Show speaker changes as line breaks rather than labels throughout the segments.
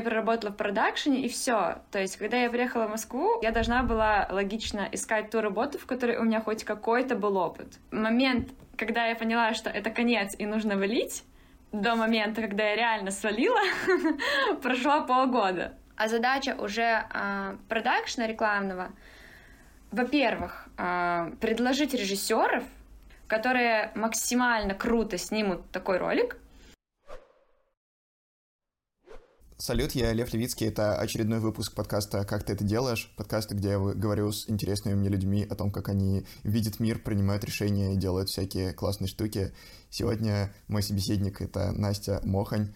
я проработала в продакшене, и все. То есть, когда я приехала в Москву, я должна была логично искать ту работу, в которой у меня хоть какой-то был опыт. Момент, когда я поняла, что это конец и нужно валить, до момента, когда я реально свалила, прошло полгода. А задача уже э, продакшна рекламного, во-первых, э, предложить режиссеров, которые максимально круто снимут такой ролик,
Салют, я Лев Левицкий. Это очередной выпуск подкаста «Как ты это делаешь?» Подкаста, где я говорю с интересными мне людьми о том, как они видят мир, принимают решения и делают всякие классные штуки. Сегодня мой собеседник — это Настя Мохань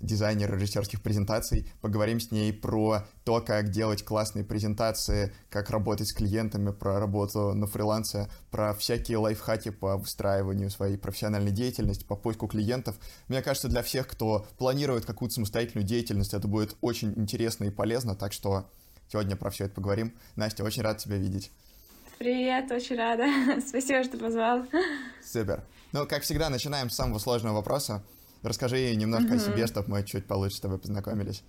дизайнер режиссерских презентаций. Поговорим с ней про то, как делать классные презентации, как работать с клиентами, про работу на фрилансе, про всякие лайфхаки по выстраиванию своей профессиональной деятельности, по поиску клиентов. Мне кажется, для всех, кто планирует какую-то самостоятельную деятельность, это будет очень интересно и полезно, так что сегодня про все это поговорим. Настя, очень рад тебя видеть.
Привет, очень рада. Спасибо, что позвал.
Супер. Ну, как всегда, начинаем с самого сложного вопроса. Расскажи немножко mm-hmm. о себе, чтобы мы чуть получше с тобой познакомились.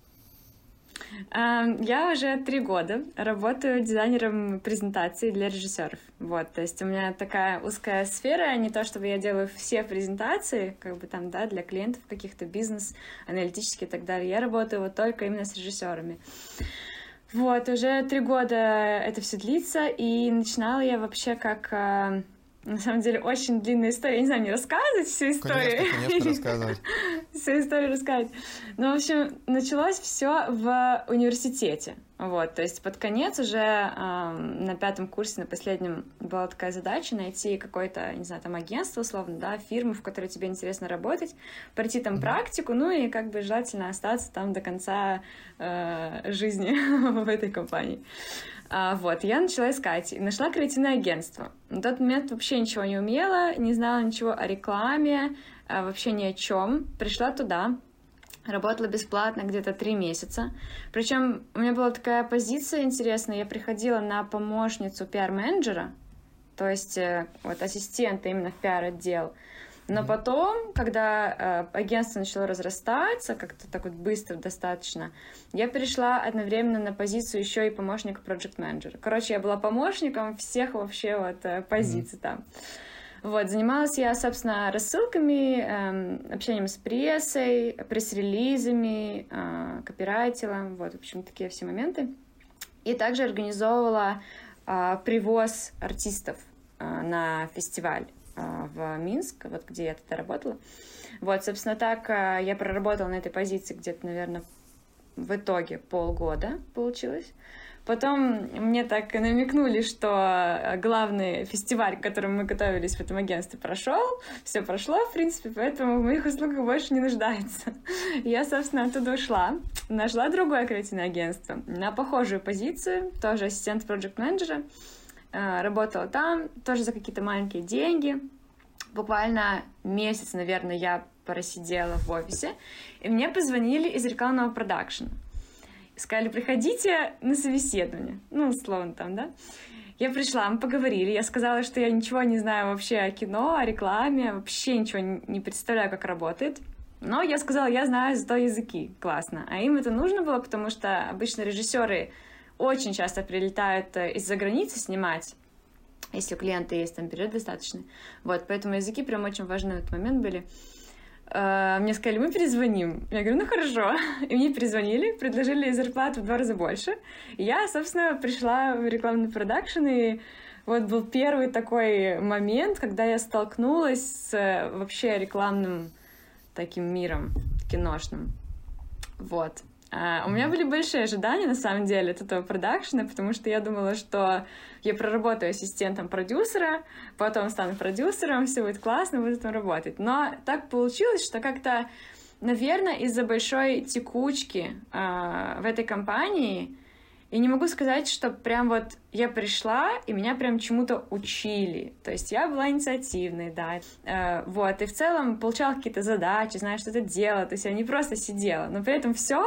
Я уже три года работаю дизайнером презентаций для режиссеров. Вот, то есть у меня такая узкая сфера, не то чтобы я делаю все презентации, как бы там, да, для клиентов каких-то бизнес, аналитические и так далее. Я работаю вот только именно с режиссерами. Вот, уже три года это все длится, и начинала я вообще как а, на самом деле, очень длинная история. Я не знаю, мне рассказывать всю историю.
Конечно, конечно, рассказывать.
Всю историю рассказать. Ну, в общем, началось все в университете. Вот, то есть под конец уже э, на пятом курсе, на последнем была такая задача найти какое-то, не знаю, там агентство условно, да, фирму, в которой тебе интересно работать, пройти там mm-hmm. практику, ну и как бы желательно остаться там до конца э, жизни в этой компании. А, вот, я начала искать. Нашла креативное агентство. На тот момент вообще ничего не умела, не знала ничего о рекламе, а, вообще ни о чем. Пришла туда, Работала бесплатно где-то три месяца. Причем у меня была такая позиция интересная. Я приходила на помощницу пиар-менеджера, то есть э, вот ассистента именно в пиар-отдел. Но потом, когда э, агентство начало разрастаться, как-то так вот быстро достаточно, я перешла одновременно на позицию еще и помощника проект менеджера Короче, я была помощником всех вообще вот э, позиций mm-hmm. там. Вот, занималась я, собственно, рассылками, э, общением с прессой, пресс-релизами, э, копирайтила, вот, в общем, такие все моменты. И также организовывала э, привоз артистов э, на фестиваль. А, в Минск, вот где я тогда работала. Вот, собственно, так а, я проработала на этой позиции где-то, наверное, в итоге полгода получилось. Потом мне так намекнули, что главный фестиваль, к которому мы готовились в этом агентстве, прошел. Все прошло, в принципе, поэтому в моих услугах больше не нуждается. Я, собственно, оттуда ушла. Нашла другое креативное агентство на похожую позицию, тоже ассистент проект-менеджера. Э, работала там, тоже за какие-то маленькие деньги. Буквально месяц, наверное, я просидела в офисе, и мне позвонили из рекламного продакшена. Сказали, приходите на собеседование. Ну, условно там, да? Я пришла, мы поговорили, я сказала, что я ничего не знаю вообще о кино, о рекламе, вообще ничего не представляю, как работает. Но я сказала, я знаю зато языки, классно. А им это нужно было, потому что обычно режиссеры очень часто прилетают э, из-за границы снимать, если у клиента есть там период достаточный. Вот, поэтому языки прям очень важны в этот момент были. Э, мне сказали, мы перезвоним. Я говорю, ну хорошо. И мне перезвонили, предложили зарплату в два раза больше. И я, собственно, пришла в рекламный продакшн, и вот был первый такой момент, когда я столкнулась с э, вообще рекламным таким миром киношным. Вот. Uh, у меня были большие ожидания, на самом деле, от этого продакшена, потому что я думала, что я проработаю ассистентом продюсера, потом стану продюсером, все будет классно, буду там работать. Но так получилось, что как-то, наверное, из-за большой текучки uh, в этой компании, и не могу сказать, что прям вот я пришла, и меня прям чему-то учили. То есть я была инициативной, да. Э, вот, и в целом получала какие-то задачи, знаешь, что-то делала. То есть я не просто сидела. Но при этом всем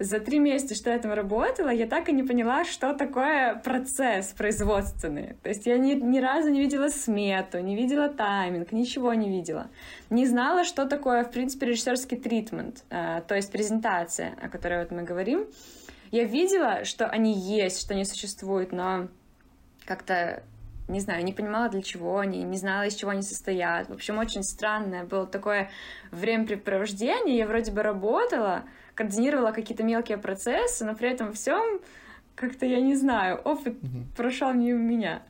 за три месяца, что я там работала, я так и не поняла, что такое процесс производственный. То есть я ни, ни разу не видела смету, не видела тайминг, ничего не видела. Не знала, что такое, в принципе, режиссерский тритмент, э, то есть презентация, о которой вот мы говорим. Я видела, что они есть, что они существуют, но как-то не знаю, не понимала, для чего они, не знала, из чего они состоят. В общем, очень странное было такое времяпрепровождение. Я вроде бы работала, координировала какие-то мелкие процессы, но при этом всем как-то, я не знаю, опыт mm-hmm. прошел мимо меня.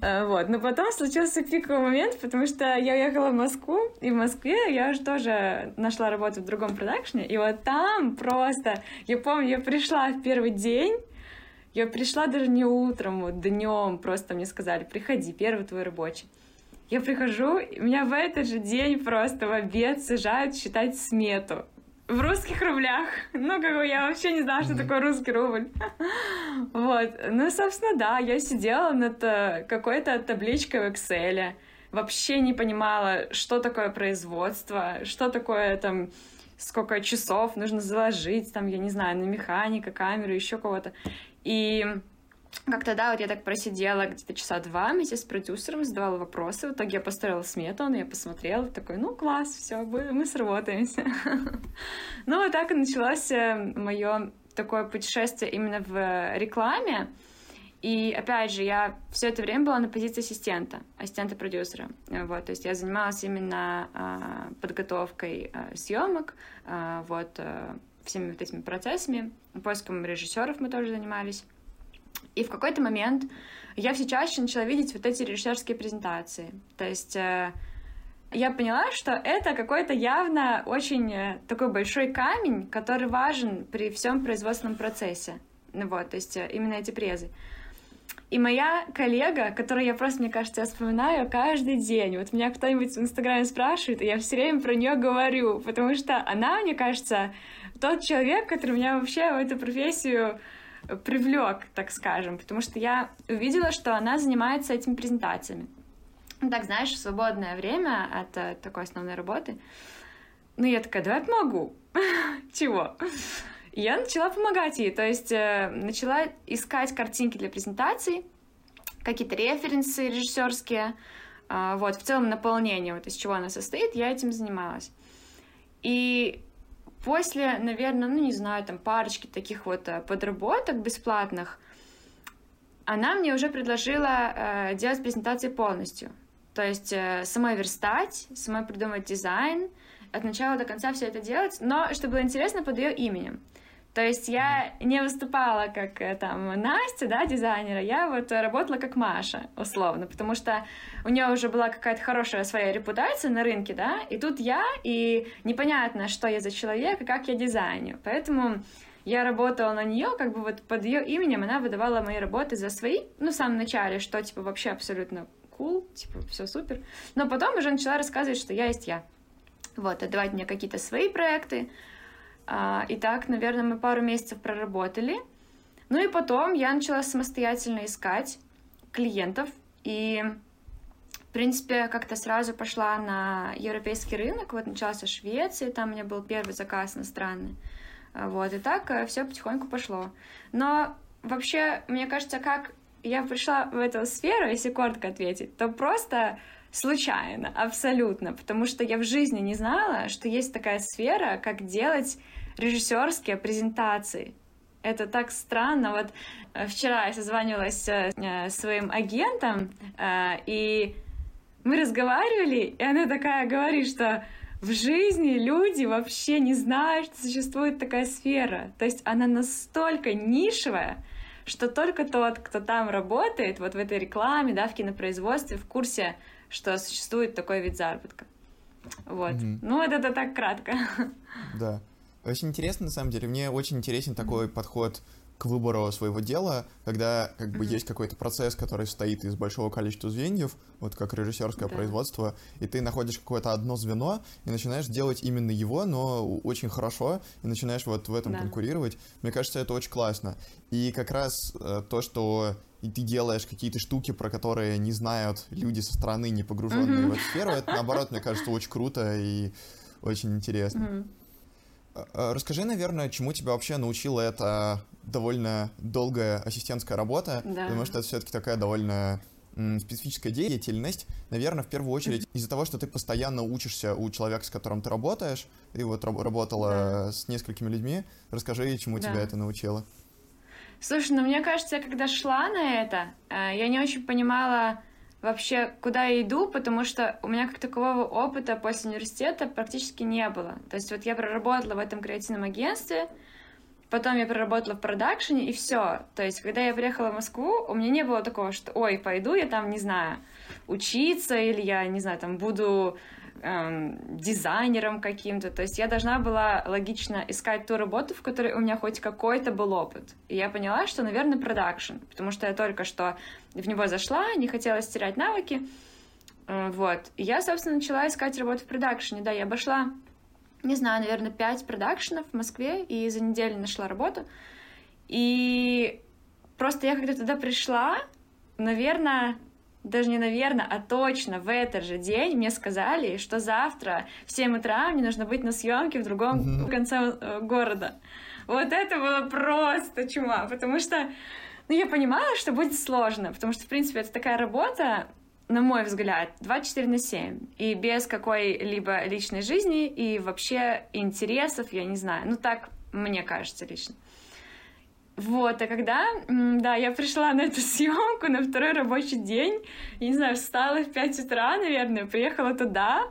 А, вот. Но потом случился пиковый момент, потому что я уехала в Москву, и в Москве я уже тоже нашла работу в другом продакшне, и вот там просто, я помню, я пришла в первый день, я пришла даже не утром, вот днем, просто мне сказали, приходи, первый твой рабочий. Я прихожу, и меня в этот же день просто в обед сажают считать смету в русских рублях. Ну, как бы я вообще не знала, что такое русский рубль. Вот. Ну, собственно, да, я сидела над э, какой-то табличкой в Excel. Вообще не понимала, что такое производство, что такое там сколько часов нужно заложить, там, я не знаю, на механика, камеру, еще кого-то. И как-то, да, вот я так просидела где-то часа два вместе с продюсером, задавала вопросы. В итоге я построила смету, он ее посмотрел, такой, ну, класс, все, мы сработаемся. Ну, вот так и началось э, мое такое путешествие именно в рекламе. И опять же, я все это время была на позиции ассистента, ассистента продюсера. Вот, то есть я занималась именно а, подготовкой а, съемок, а, вот, а, всеми вот этими процессами, поиском режиссеров мы тоже занимались. И в какой-то момент я все чаще начала видеть вот эти режиссерские презентации. То есть э, я поняла, что это какой-то явно очень э, такой большой камень, который важен при всем производственном процессе. Ну вот, то есть э, именно эти презы. И моя коллега, которую я просто, мне кажется, я вспоминаю каждый день. Вот меня кто-нибудь в Инстаграме спрашивает, и я все время про нее говорю, потому что она, мне кажется, тот человек, который меня вообще в эту профессию привлек, так скажем, потому что я увидела, что она занимается этими презентациями. Ну, так, знаешь, в свободное время от э, такой основной работы. Ну, я такая, давай помогу. Чего? Я начала помогать ей, то есть э, начала искать картинки для презентаций, какие-то референсы режиссерские, э, вот, в целом наполнение, вот из чего она состоит, я этим занималась. И После, наверное, ну не знаю, там парочки таких вот э, подработок бесплатных, она мне уже предложила э, делать презентации полностью. То есть э, самой верстать, самой придумать дизайн, от начала до конца все это делать, но чтобы было интересно под ее именем. То есть я не выступала как э, там Настя, да, дизайнера, я вот работала как Маша, условно, потому что у нее уже была какая-то хорошая своя репутация на рынке, да, и тут я, и непонятно, что я за человек и как я дизайню. Поэтому я работала на нее, как бы вот под ее именем она выдавала мои работы за свои, ну, в самом начале, что, типа, вообще абсолютно cool, типа, все супер. Но потом уже начала рассказывать, что я есть я. Вот, отдавать мне какие-то свои проекты, и так, наверное, мы пару месяцев проработали. Ну и потом я начала самостоятельно искать клиентов. И, в принципе, как-то сразу пошла на европейский рынок. Вот начался Швеция, там у меня был первый заказ иностранный. А, вот, и так э, все потихоньку пошло. Но вообще, мне кажется, как я пришла в эту сферу, если коротко ответить, то просто случайно, абсолютно, потому что я в жизни не знала, что есть такая сфера, как делать режиссерские презентации. Это так странно. Вот э, вчера я созванивалась с э, своим агентом, э, и мы разговаривали, и она такая говорит, что в жизни люди вообще не знают, что существует такая сфера. То есть она настолько нишевая, что только тот, кто там работает, вот в этой рекламе, да, в кинопроизводстве, в курсе, что существует такой вид заработка. Вот. Mm-hmm. Ну, вот это так кратко.
Да. Очень интересно, на самом деле. Мне очень интересен такой mm-hmm. подход к выбору своего дела, когда как бы mm-hmm. есть какой-то процесс, который состоит из большого количества звеньев, вот как режиссерское да. производство, и ты находишь какое-то одно звено и начинаешь делать именно его, но очень хорошо, и начинаешь вот в этом да. конкурировать. Мне кажется, это очень классно. И как раз э, то, что и ты делаешь какие-то штуки, про которые не знают люди со стороны, не погруженные mm-hmm. в эту сферу, это, наоборот, мне кажется, очень круто и очень интересно. Mm-hmm. Расскажи, наверное, чему тебя вообще научила эта довольно долгая ассистентская работа, да. потому что это все-таки такая довольно специфическая деятельность, наверное, в первую очередь из-за того, что ты постоянно учишься у человека, с которым ты работаешь. Ты вот работала да. с несколькими людьми. Расскажи, чему да. тебя это научило.
Слушай, ну мне кажется, я когда шла на это, э, я не очень понимала вообще, куда я иду, потому что у меня как такового опыта после университета практически не было. То есть вот я проработала в этом креативном агентстве, Потом я проработала в продакшене, и все. То есть, когда я приехала в Москву, у меня не было такого, что, ой, пойду я там, не знаю, учиться, или я, не знаю, там, буду эм, дизайнером каким-то. То есть я должна была логично искать ту работу, в которой у меня хоть какой-то был опыт. И я поняла, что, наверное, продакшн, потому что я только что в него зашла, не хотела терять навыки. Э, вот. И я, собственно, начала искать работу в продакшене. Да, я обошла не знаю, наверное, пять продакшенов в Москве, и за неделю нашла работу. И просто я когда туда пришла, наверное, даже не наверное, а точно в этот же день мне сказали, что завтра в 7 утра мне нужно быть на съемке в другом mm-hmm. конце э, города. Вот это было просто чума, потому что ну, я понимала, что будет сложно, потому что, в принципе, это такая работа, на мой взгляд, 24 на 7. И без какой-либо личной жизни и вообще интересов, я не знаю. Ну, так мне кажется лично. Вот, а когда, да, я пришла на эту съемку на второй рабочий день, я не знаю, встала в 5 утра, наверное, приехала туда,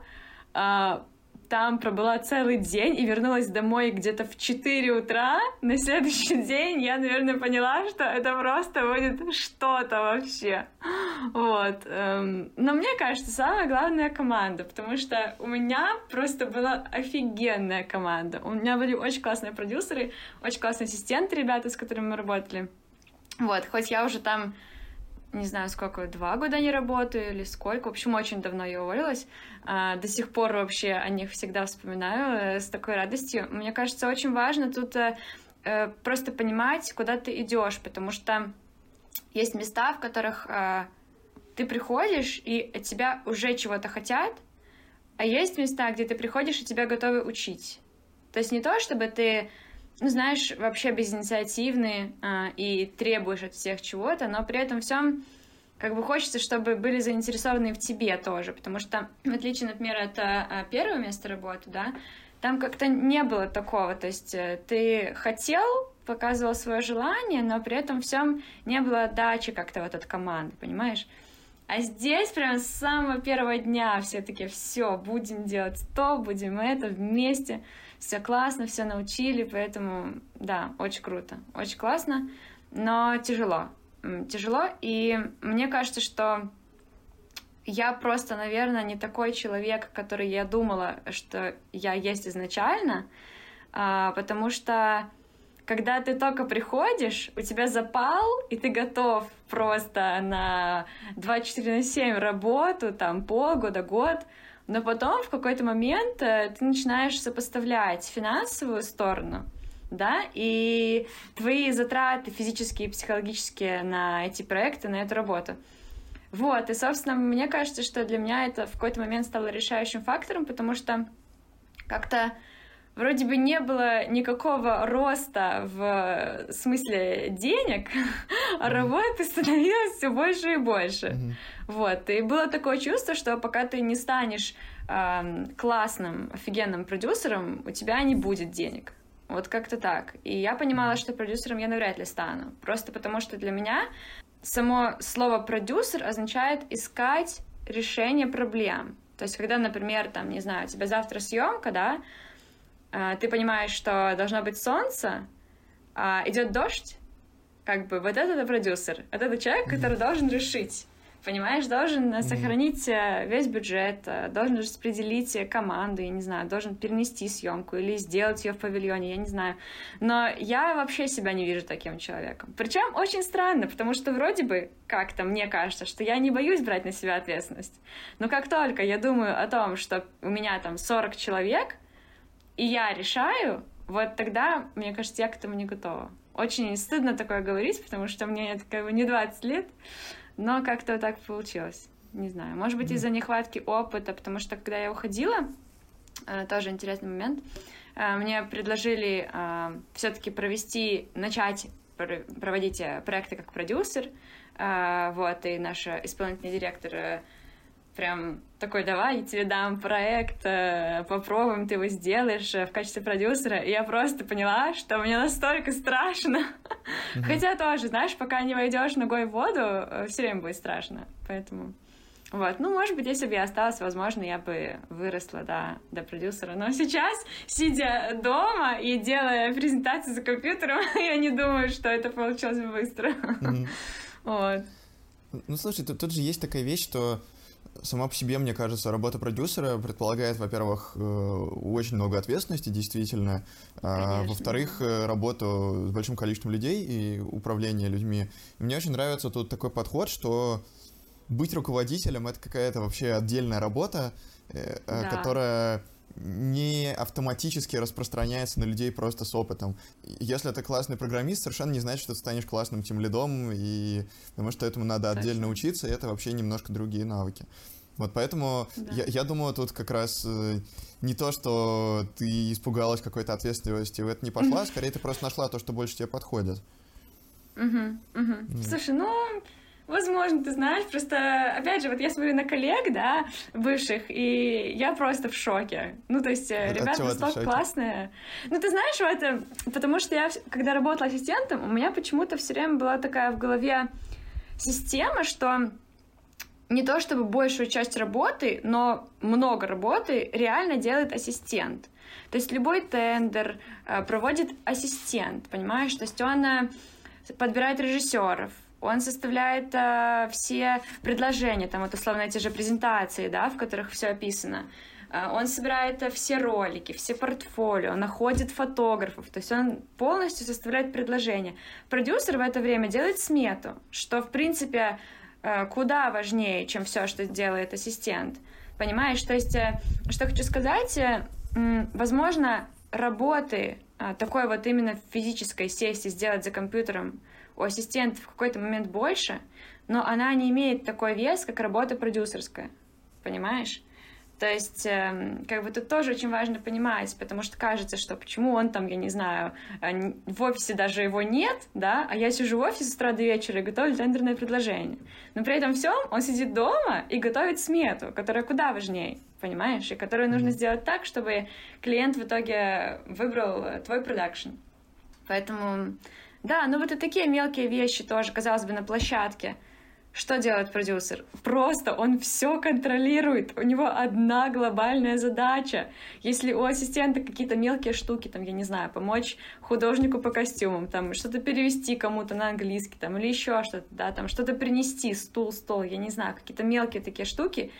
а, там пробыла целый день и вернулась домой где-то в 4 утра. На следующий день я, наверное, поняла, что это просто будет что-то вообще. Вот. Эм, но мне кажется, самая главная команда, потому что у меня просто была офигенная команда. У меня были очень классные продюсеры, очень классные ассистенты, ребята, с которыми мы работали. Вот, хоть я уже там не знаю, сколько, два года не работаю или сколько. В общем, очень давно я уволилась. А, до сих пор вообще о них всегда вспоминаю э, с такой радостью. Мне кажется, очень важно тут э, э, просто понимать, куда ты идешь, потому что есть места, в которых ты приходишь, и от тебя уже чего-то хотят, а есть места, где ты приходишь, и тебя готовы учить. То есть не то, чтобы ты ну, знаешь, вообще безинициативный а, и требуешь от всех чего-то, но при этом всем как бы хочется, чтобы были заинтересованы в тебе тоже, потому что, в отличие, например, от а, первого места работы, да, там как-то не было такого, то есть э, ты хотел, показывал свое желание, но при этом всем не было отдачи как-то вот от команды, понимаешь? А здесь прям с самого первого дня все таки все, будем делать то, будем это вместе все классно, все научили, поэтому, да, очень круто, очень классно, но тяжело, тяжело, и мне кажется, что я просто, наверное, не такой человек, который я думала, что я есть изначально, а, потому что когда ты только приходишь, у тебя запал, и ты готов просто на 24 на 7 работу, там полгода, год, но потом в какой-то момент э, ты начинаешь сопоставлять финансовую сторону, да, и твои затраты физические и психологические на эти проекты, на эту работу. Вот, и, собственно, мне кажется, что для меня это в какой-то момент стало решающим фактором, потому что как-то вроде бы не было никакого роста в смысле денег, а работы становилось все больше и больше. Вот. И было такое чувство, что пока ты не станешь э, классным, офигенным продюсером, у тебя не будет денег. Вот как-то так. И я понимала, что продюсером я навряд ли стану. Просто потому что для меня само слово продюсер означает искать решение проблем. То есть, когда, например, там, не знаю, у тебя завтра съемка, да, ты понимаешь, что должно быть солнце, а идет дождь, как бы вот этот продюсер, вот этот человек, который должен решить. Понимаешь, должен сохранить э, весь бюджет, э, должен распределить команду, я не знаю, должен перенести съемку или сделать ее в павильоне, я не знаю. Но я вообще себя не вижу таким человеком. Причем очень странно, потому что вроде бы как-то мне кажется, что я не боюсь брать на себя ответственность. Но как только я думаю о том, что у меня там 40 человек, и я решаю, вот тогда, мне кажется, я к этому не готова. Очень стыдно такое говорить, потому что мне как бы не 20 лет, но как-то так получилось. Не знаю, может быть, из-за нехватки опыта, потому что когда я уходила, э, тоже интересный момент, э, мне предложили э, все-таки провести, начать проводить проекты как продюсер, вот, и наш исполнительный директор прям такой, давай, я тебе дам проект, э, попробуем, ты его сделаешь э, в качестве продюсера. И я просто поняла, что мне настолько страшно. Mm-hmm. Хотя тоже, знаешь, пока не войдешь ногой в воду, э, все время будет страшно. Поэтому... Вот, ну, может быть, если бы я осталась, возможно, я бы выросла, да, до продюсера. Но сейчас, сидя дома и делая презентацию за компьютером, я не думаю, что это получилось бы быстро. Mm-hmm. Вот.
Ну, слушай, тут, тут же есть такая вещь, что сама по себе, мне кажется, работа продюсера предполагает, во-первых, э, очень много ответственности, действительно. А, во-вторых, э, работу с большим количеством людей и управление людьми. Мне очень нравится тут такой подход, что быть руководителем — это какая-то вообще отдельная работа, э, да. которая не автоматически распространяется на людей просто с опытом. Если ты классный программист, совершенно не значит, что ты станешь классным тем лидом, и потому что этому надо отдельно учиться, и это вообще немножко другие навыки. Вот поэтому да. я, я думаю, тут как раз э, не то, что ты испугалась какой-то ответственности, в это не пошла, скорее ты просто нашла то, что больше тебе подходит.
Угу, угу. Слушай, ну, возможно, ты знаешь, просто, опять же, вот я смотрю на коллег, да, бывших, и я просто в шоке. Ну, то есть, э, ребята настолько классные. Ну, ты знаешь, вот, это, потому что я, когда работала ассистентом, у меня почему-то все время была такая в голове система, что не то чтобы большую часть работы, но много работы реально делает ассистент. То есть любой тендер э, проводит ассистент, понимаешь? То есть он э, подбирает режиссеров, он составляет э, все предложения, там вот условно эти же презентации, да, в которых все описано. Э, он собирает э, все ролики, все портфолио, находит фотографов, то есть он полностью составляет предложение. Продюсер в это время делает смету, что в принципе Э, куда важнее, чем все, что делает ассистент. Понимаешь? То есть, что хочу сказать, возможно, работы такой вот именно физической сессии сделать за компьютером у ассистента в какой-то момент больше, но она не имеет такой вес, как работа продюсерская. Понимаешь? То есть, эм, как бы тут тоже очень важно понимать, потому что кажется, что почему он там, я не знаю, э, в офисе даже его нет, да, а я сижу в офисе с утра до вечера и готовлю тендерное предложение. Но при этом всем он сидит дома и готовит смету, которая куда важнее, понимаешь, и которую нужно сделать так, чтобы клиент в итоге выбрал э, твой продакшн. Поэтому, да, ну вот и такие мелкие вещи тоже, казалось бы, на площадке — что делает продюсер? Просто он все контролирует. У него одна глобальная задача. Если у ассистента какие-то мелкие штуки, там, я не знаю, помочь художнику по костюмам, там, что-то перевести кому-то на английский, там, или еще что-то, да, там, что-то принести, стул, стол, я не знаю, какие-то мелкие такие штуки,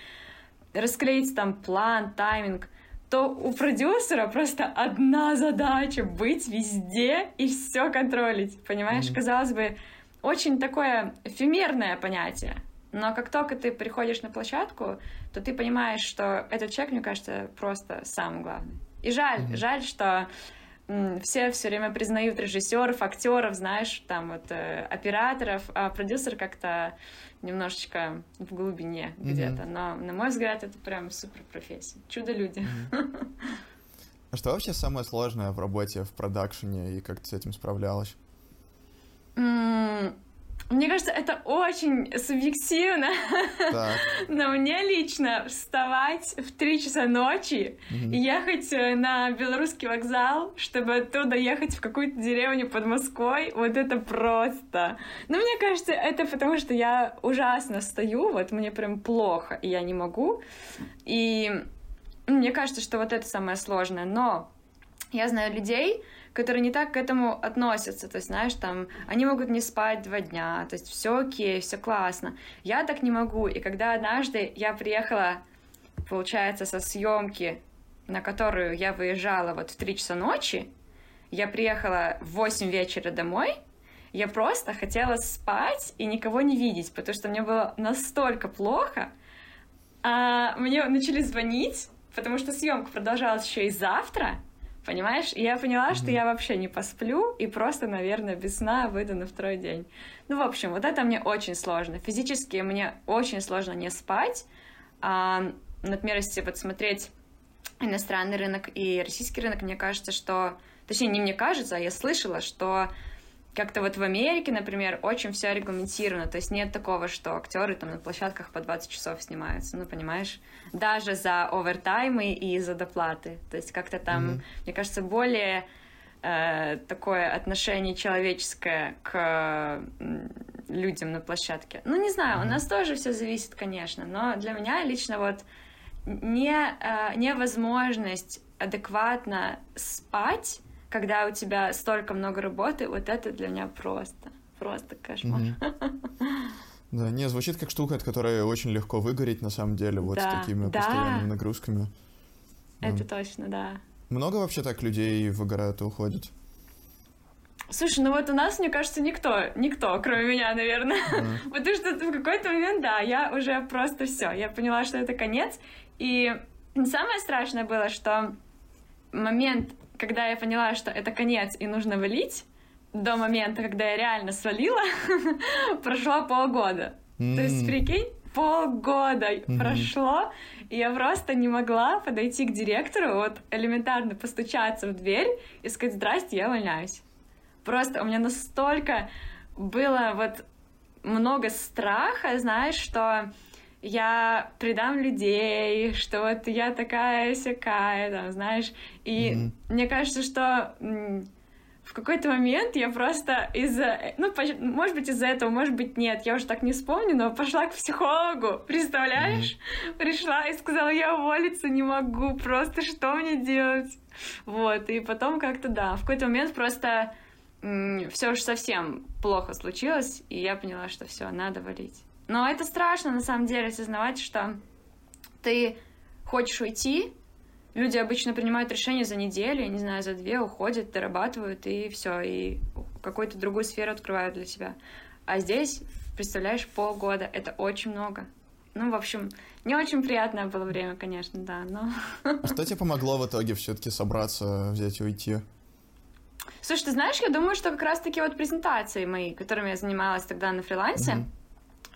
расклеить там план, тайминг, то у продюсера просто одна задача — быть везде и все контролить, понимаешь? Mm-hmm. Казалось бы, очень такое эфемерное понятие. Но как только ты приходишь на площадку, то ты понимаешь, что этот человек, мне кажется, просто самый главный. И жаль, mm-hmm. жаль, что все все время признают режиссеров, актеров, знаешь, там вот э, операторов, а продюсер как-то немножечко в глубине mm-hmm. где-то. Но, на мой взгляд, это прям супер профессия. Чудо-люди. Mm-hmm.
А что вообще самое сложное в работе в продакшене и как ты с этим справлялась?
Мне кажется, это очень субъективно. Так. Но мне лично вставать в 3 часа ночи угу. и ехать э, на белорусский вокзал, чтобы оттуда ехать в какую-то деревню под Москвой, вот это просто. Но мне кажется, это потому, что я ужасно стою, вот мне прям плохо, и я не могу. И мне кажется, что вот это самое сложное. Но я знаю людей, которые не так к этому относятся. То есть, знаешь, там, они могут не спать два дня, то есть все окей, все классно. Я так не могу. И когда однажды я приехала, получается, со съемки, на которую я выезжала вот в 3 часа ночи, я приехала в 8 вечера домой, я просто хотела спать и никого не видеть, потому что мне было настолько плохо. А мне начали звонить, потому что съемка продолжалась еще и завтра, Понимаешь? И я поняла, mm-hmm. что я вообще не посплю и просто, наверное, без сна выйду на второй день. Ну, в общем, вот это мне очень сложно. Физически мне очень сложно не спать. А, например, если вот смотреть иностранный рынок и российский рынок, мне кажется, что... Точнее, не мне кажется, а я слышала, что как-то вот в Америке, например, очень все регламентировано, то есть нет такого, что актеры там на площадках по 20 часов снимаются, ну, понимаешь? Даже за овертаймы и за доплаты. То есть как-то там, mm-hmm. мне кажется, более э, такое отношение человеческое к людям на площадке. Ну, не знаю, mm-hmm. у нас тоже все зависит, конечно, но для меня лично вот не, э, невозможность адекватно спать когда у тебя столько много работы, вот это для меня просто, просто кошмар.
Да, не, звучит как штука, от которой очень легко выгореть, на самом деле, вот да, с такими да. постоянными нагрузками.
Это да. точно, да.
Много вообще так людей выгорают и уходят?
Слушай, ну вот у нас, мне кажется, никто, никто, кроме меня, наверное. Mm. Потому что в какой-то момент, да, я уже просто все, я поняла, что это конец. И самое страшное было, что момент когда я поняла, что это конец и нужно валить, до момента, когда я реально свалила, прошло полгода. Mm. То есть, прикинь, полгода mm-hmm. прошло, и я просто не могла подойти к директору, вот элементарно постучаться в дверь и сказать «Здрасте, я увольняюсь». Просто у меня настолько было вот много страха, знаешь, что я предам людей, что вот я такая всякая, там, знаешь. И mm-hmm. мне кажется, что в какой-то момент я просто из-за, ну, может быть, из-за этого, может быть, нет, я уже так не вспомню, но пошла к психологу, представляешь? Mm-hmm. Пришла и сказала, я уволиться не могу, просто что мне делать? Вот, и потом как-то, да, в какой-то момент просто все уж совсем плохо случилось, и я поняла, что все, надо валить. Но это страшно, на самом деле, осознавать, что ты хочешь уйти, люди обычно принимают решение за неделю, не знаю, за две, уходят, дорабатывают, и все, и какую-то другую сферу открывают для себя. А здесь, представляешь, полгода, это очень много. Ну, в общем, не очень приятное было время, конечно, да, но...
А что тебе помогло в итоге все-таки собраться, взять и уйти?
Слушай, ты знаешь, я думаю, что как раз-таки вот презентации мои, которыми я занималась тогда на фрилансе, mm-hmm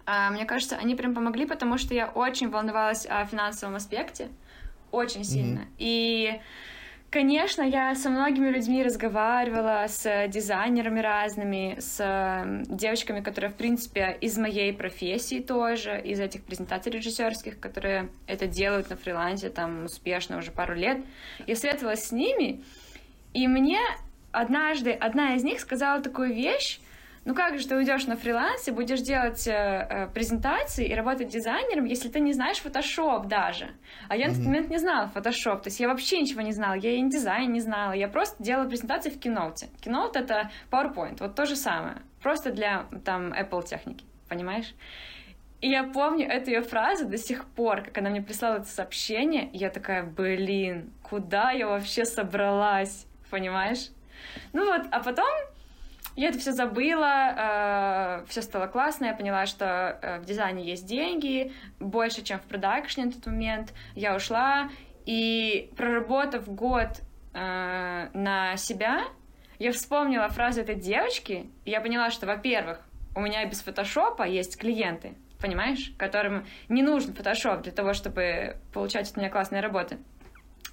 мне кажется, они прям помогли, потому что я очень волновалась о финансовом аспекте, очень сильно. Mm-hmm. И Конечно, я со многими людьми разговаривала, с дизайнерами разными, с девочками, которые, в принципе, из моей профессии тоже, из этих презентаций режиссерских, которые это делают на фрилансе там успешно уже пару лет. Я советовалась с ними, и мне однажды одна из них сказала такую вещь, ну как же ты уйдешь на фриланс и будешь делать э, э, презентации и работать дизайнером, если ты не знаешь Photoshop даже? А я mm-hmm. на тот момент не знала Photoshop, то есть я вообще ничего не знала, я и дизайн не знала, я просто делала презентации в Keynote. Keynote — это PowerPoint, вот то же самое, просто для там Apple техники, понимаешь? И я помню эту ее фразу до сих пор, как она мне прислала это сообщение, и я такая, блин, куда я вообще собралась, понимаешь? Ну вот, а потом я это все забыла, э, все стало классно, я поняла, что э, в дизайне есть деньги, больше, чем в продакшне на тот момент. Я ушла, и проработав год э, на себя, я вспомнила фразу этой девочки, и я поняла, что, во-первых, у меня без фотошопа есть клиенты, понимаешь, которым не нужен фотошоп для того, чтобы получать от меня классные работы.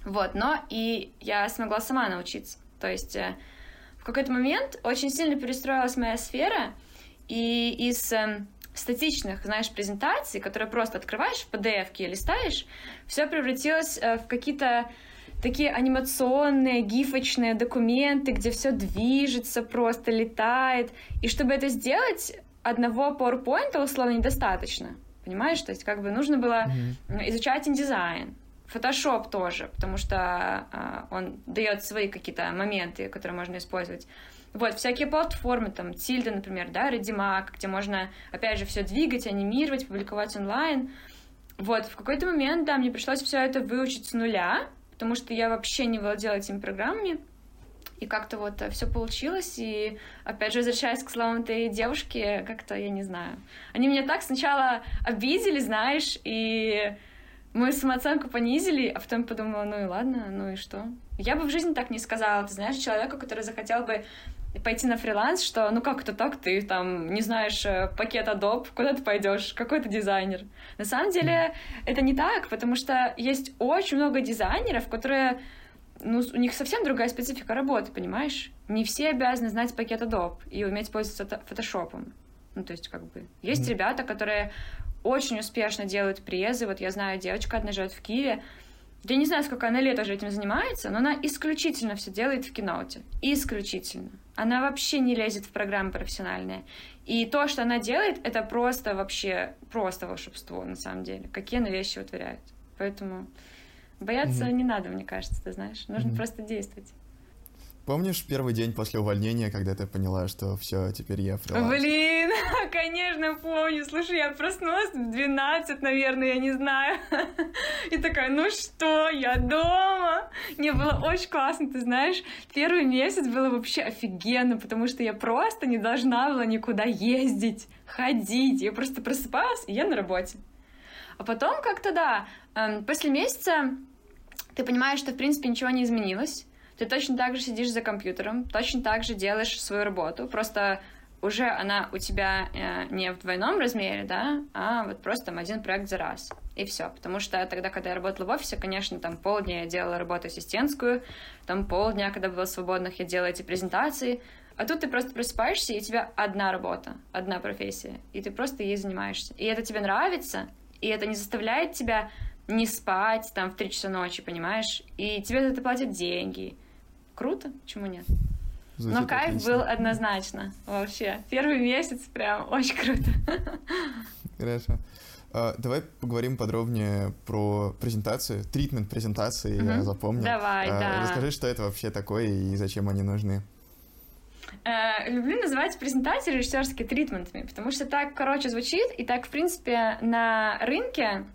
Вот, но и я смогла сама научиться. То есть э, какой-то момент очень сильно перестроилась моя сфера, и из э, статичных, знаешь, презентаций, которые просто открываешь в PDF и листаешь, все превратилось э, в какие-то такие анимационные, гифочные документы, где все движется, просто летает. И чтобы это сделать, одного PowerPoint условно недостаточно. Понимаешь? То есть как бы нужно было mm-hmm. изучать индизайн, Photoshop тоже, потому что э, он дает свои какие-то моменты, которые можно использовать. Вот, всякие платформы, там, Тильда, например, да, Redimag, где можно, опять же, все двигать, анимировать, публиковать онлайн. Вот, в какой-то момент, да, мне пришлось все это выучить с нуля, потому что я вообще не владела этими программами. И как-то вот все получилось, и опять же, возвращаясь к словам этой девушки, как-то, я не знаю, они меня так сначала обидели, знаешь, и мы самооценку понизили, а потом подумала, ну и ладно, ну и что? Я бы в жизни так не сказала. Ты знаешь, человеку, который захотел бы пойти на фриланс, что ну как это так, ты там не знаешь э, пакет Adobe, куда ты пойдешь, какой ты дизайнер. На самом деле это не так, потому что есть очень много дизайнеров, которые ну, у них совсем другая специфика работы, понимаешь? Не все обязаны знать пакет Adobe и уметь пользоваться фотошопом. Ну, то есть, как бы, есть ребята, которые очень успешно делают презы. Вот я знаю, девочка одна живет в Киеве, я не знаю, сколько она лет уже этим занимается, но она исключительно все делает в киноуте. Исключительно. Она вообще не лезет в программы профессиональные. И то, что она делает, это просто вообще, просто волшебство на самом деле. Какие она вещи вытворяет. Поэтому бояться mm-hmm. не надо, мне кажется, ты знаешь. Нужно mm-hmm. просто действовать.
Помнишь первый день после увольнения, когда ты поняла, что все, теперь я фриланс?
Блин, конечно, помню. Слушай, я проснулась в 12, наверное, я не знаю. И такая, ну что, я дома. Мне было очень классно, ты знаешь. Первый месяц было вообще офигенно, потому что я просто не должна была никуда ездить, ходить. Я просто просыпалась, и я на работе. А потом как-то, да, эм, после месяца ты понимаешь, что, в принципе, ничего не изменилось ты точно так же сидишь за компьютером, точно так же делаешь свою работу, просто уже она у тебя э, не в двойном размере, да, а вот просто там один проект за раз. И все. Потому что тогда, когда я работала в офисе, конечно, там полдня я делала работу ассистентскую, там полдня, когда было свободных, я делала эти презентации. А тут ты просто просыпаешься, и у тебя одна работа, одна профессия, и ты просто ей занимаешься. И это тебе нравится, и это не заставляет тебя не спать там в 3 часа ночи, понимаешь? И тебе за это платят деньги круто, почему нет? Звучит Но кайф отлично. был однозначно, вообще. Первый месяц прям очень круто.
Хорошо. Uh, давай поговорим подробнее про презентации, тритмент презентации, uh-huh. я запомнил.
Давай, uh, да.
Расскажи, что это вообще такое и зачем они нужны.
Uh, люблю называть презентации режиссерскими тритментами, потому что так короче звучит, и так, в принципе, на рынке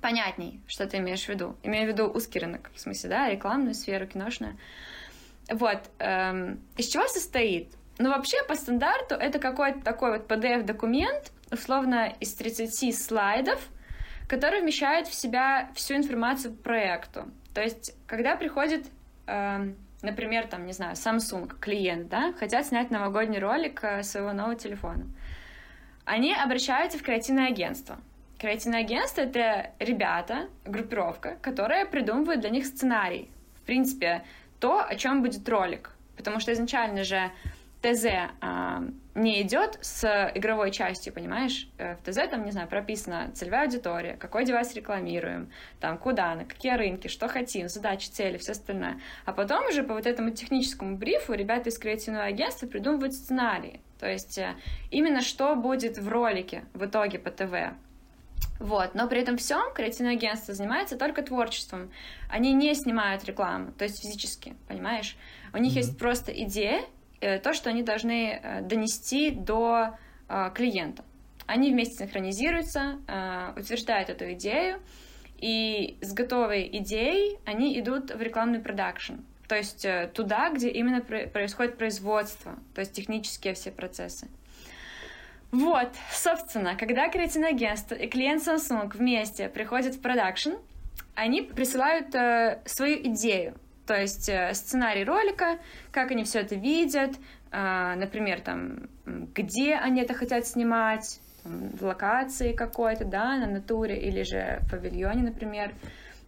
понятней, что ты имеешь в виду. Имею в виду узкий рынок, в смысле, да, рекламную сферу, киношную. Вот. Эм, из чего состоит? Ну, вообще, по стандарту, это какой-то такой вот PDF-документ, условно, из 30 слайдов, который вмещает в себя всю информацию по проекту. То есть, когда приходит, эм, например, там, не знаю, Samsung, клиент, да, хотят снять новогодний ролик э, своего нового телефона, они обращаются в креативное агентство. Креативное агентство — это ребята, группировка, которая придумывает для них сценарий. В принципе, то, о чем будет ролик. Потому что изначально же ТЗ а, не идет с игровой частью, понимаешь? Э, в ТЗ там, не знаю, прописана целевая аудитория, какой девайс рекламируем, там, куда, на какие рынки, что хотим, задачи, цели, все остальное. А потом уже по вот этому техническому брифу ребята из креативного агентства придумывают сценарии. То есть э, именно что будет в ролике в итоге по ТВ. Вот, но при этом всем креативное агентство занимается только творчеством. Они не снимают рекламу, то есть физически, понимаешь? У них mm-hmm. есть просто идея, э, то, что они должны э, донести до э, клиента. Они вместе синхронизируются, утверждают эту идею, и с готовой идеей они идут в рекламный продакшн. То есть туда, где именно происходит производство, то есть технические все процессы. Вот, собственно, когда креативное агентство и клиент Samsung вместе приходят в продакшн, они присылают э, свою идею, то есть э, сценарий ролика, как они все это видят, э, например, там, где они это хотят снимать, там, в локации какой-то, да, на натуре или же в павильоне, например,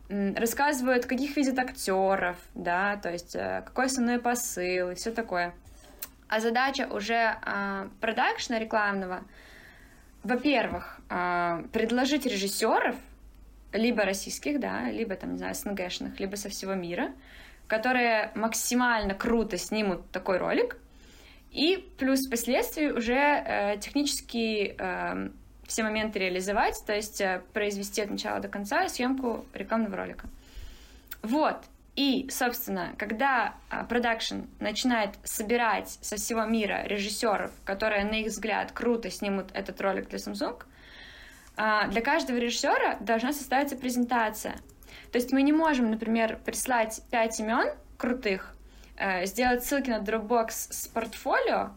рассказывают, каких видят актеров, да, то есть э, какой основной посыл и все такое. А задача уже э, продакшна рекламного, во-первых, э, предложить режиссеров, либо российских, да, либо там, не знаю, СНГшных, либо со всего мира, которые максимально круто снимут такой ролик, и плюс впоследствии уже э, технически э, все моменты реализовать, то есть э, произвести от начала до конца съемку рекламного ролика. Вот. И, собственно, когда а, продакшн начинает собирать со всего мира режиссеров, которые, на их взгляд, круто снимут этот ролик для Samsung, а, для каждого режиссера должна составиться презентация. То есть мы не можем, например, прислать пять имен крутых, э, сделать ссылки на Dropbox с портфолио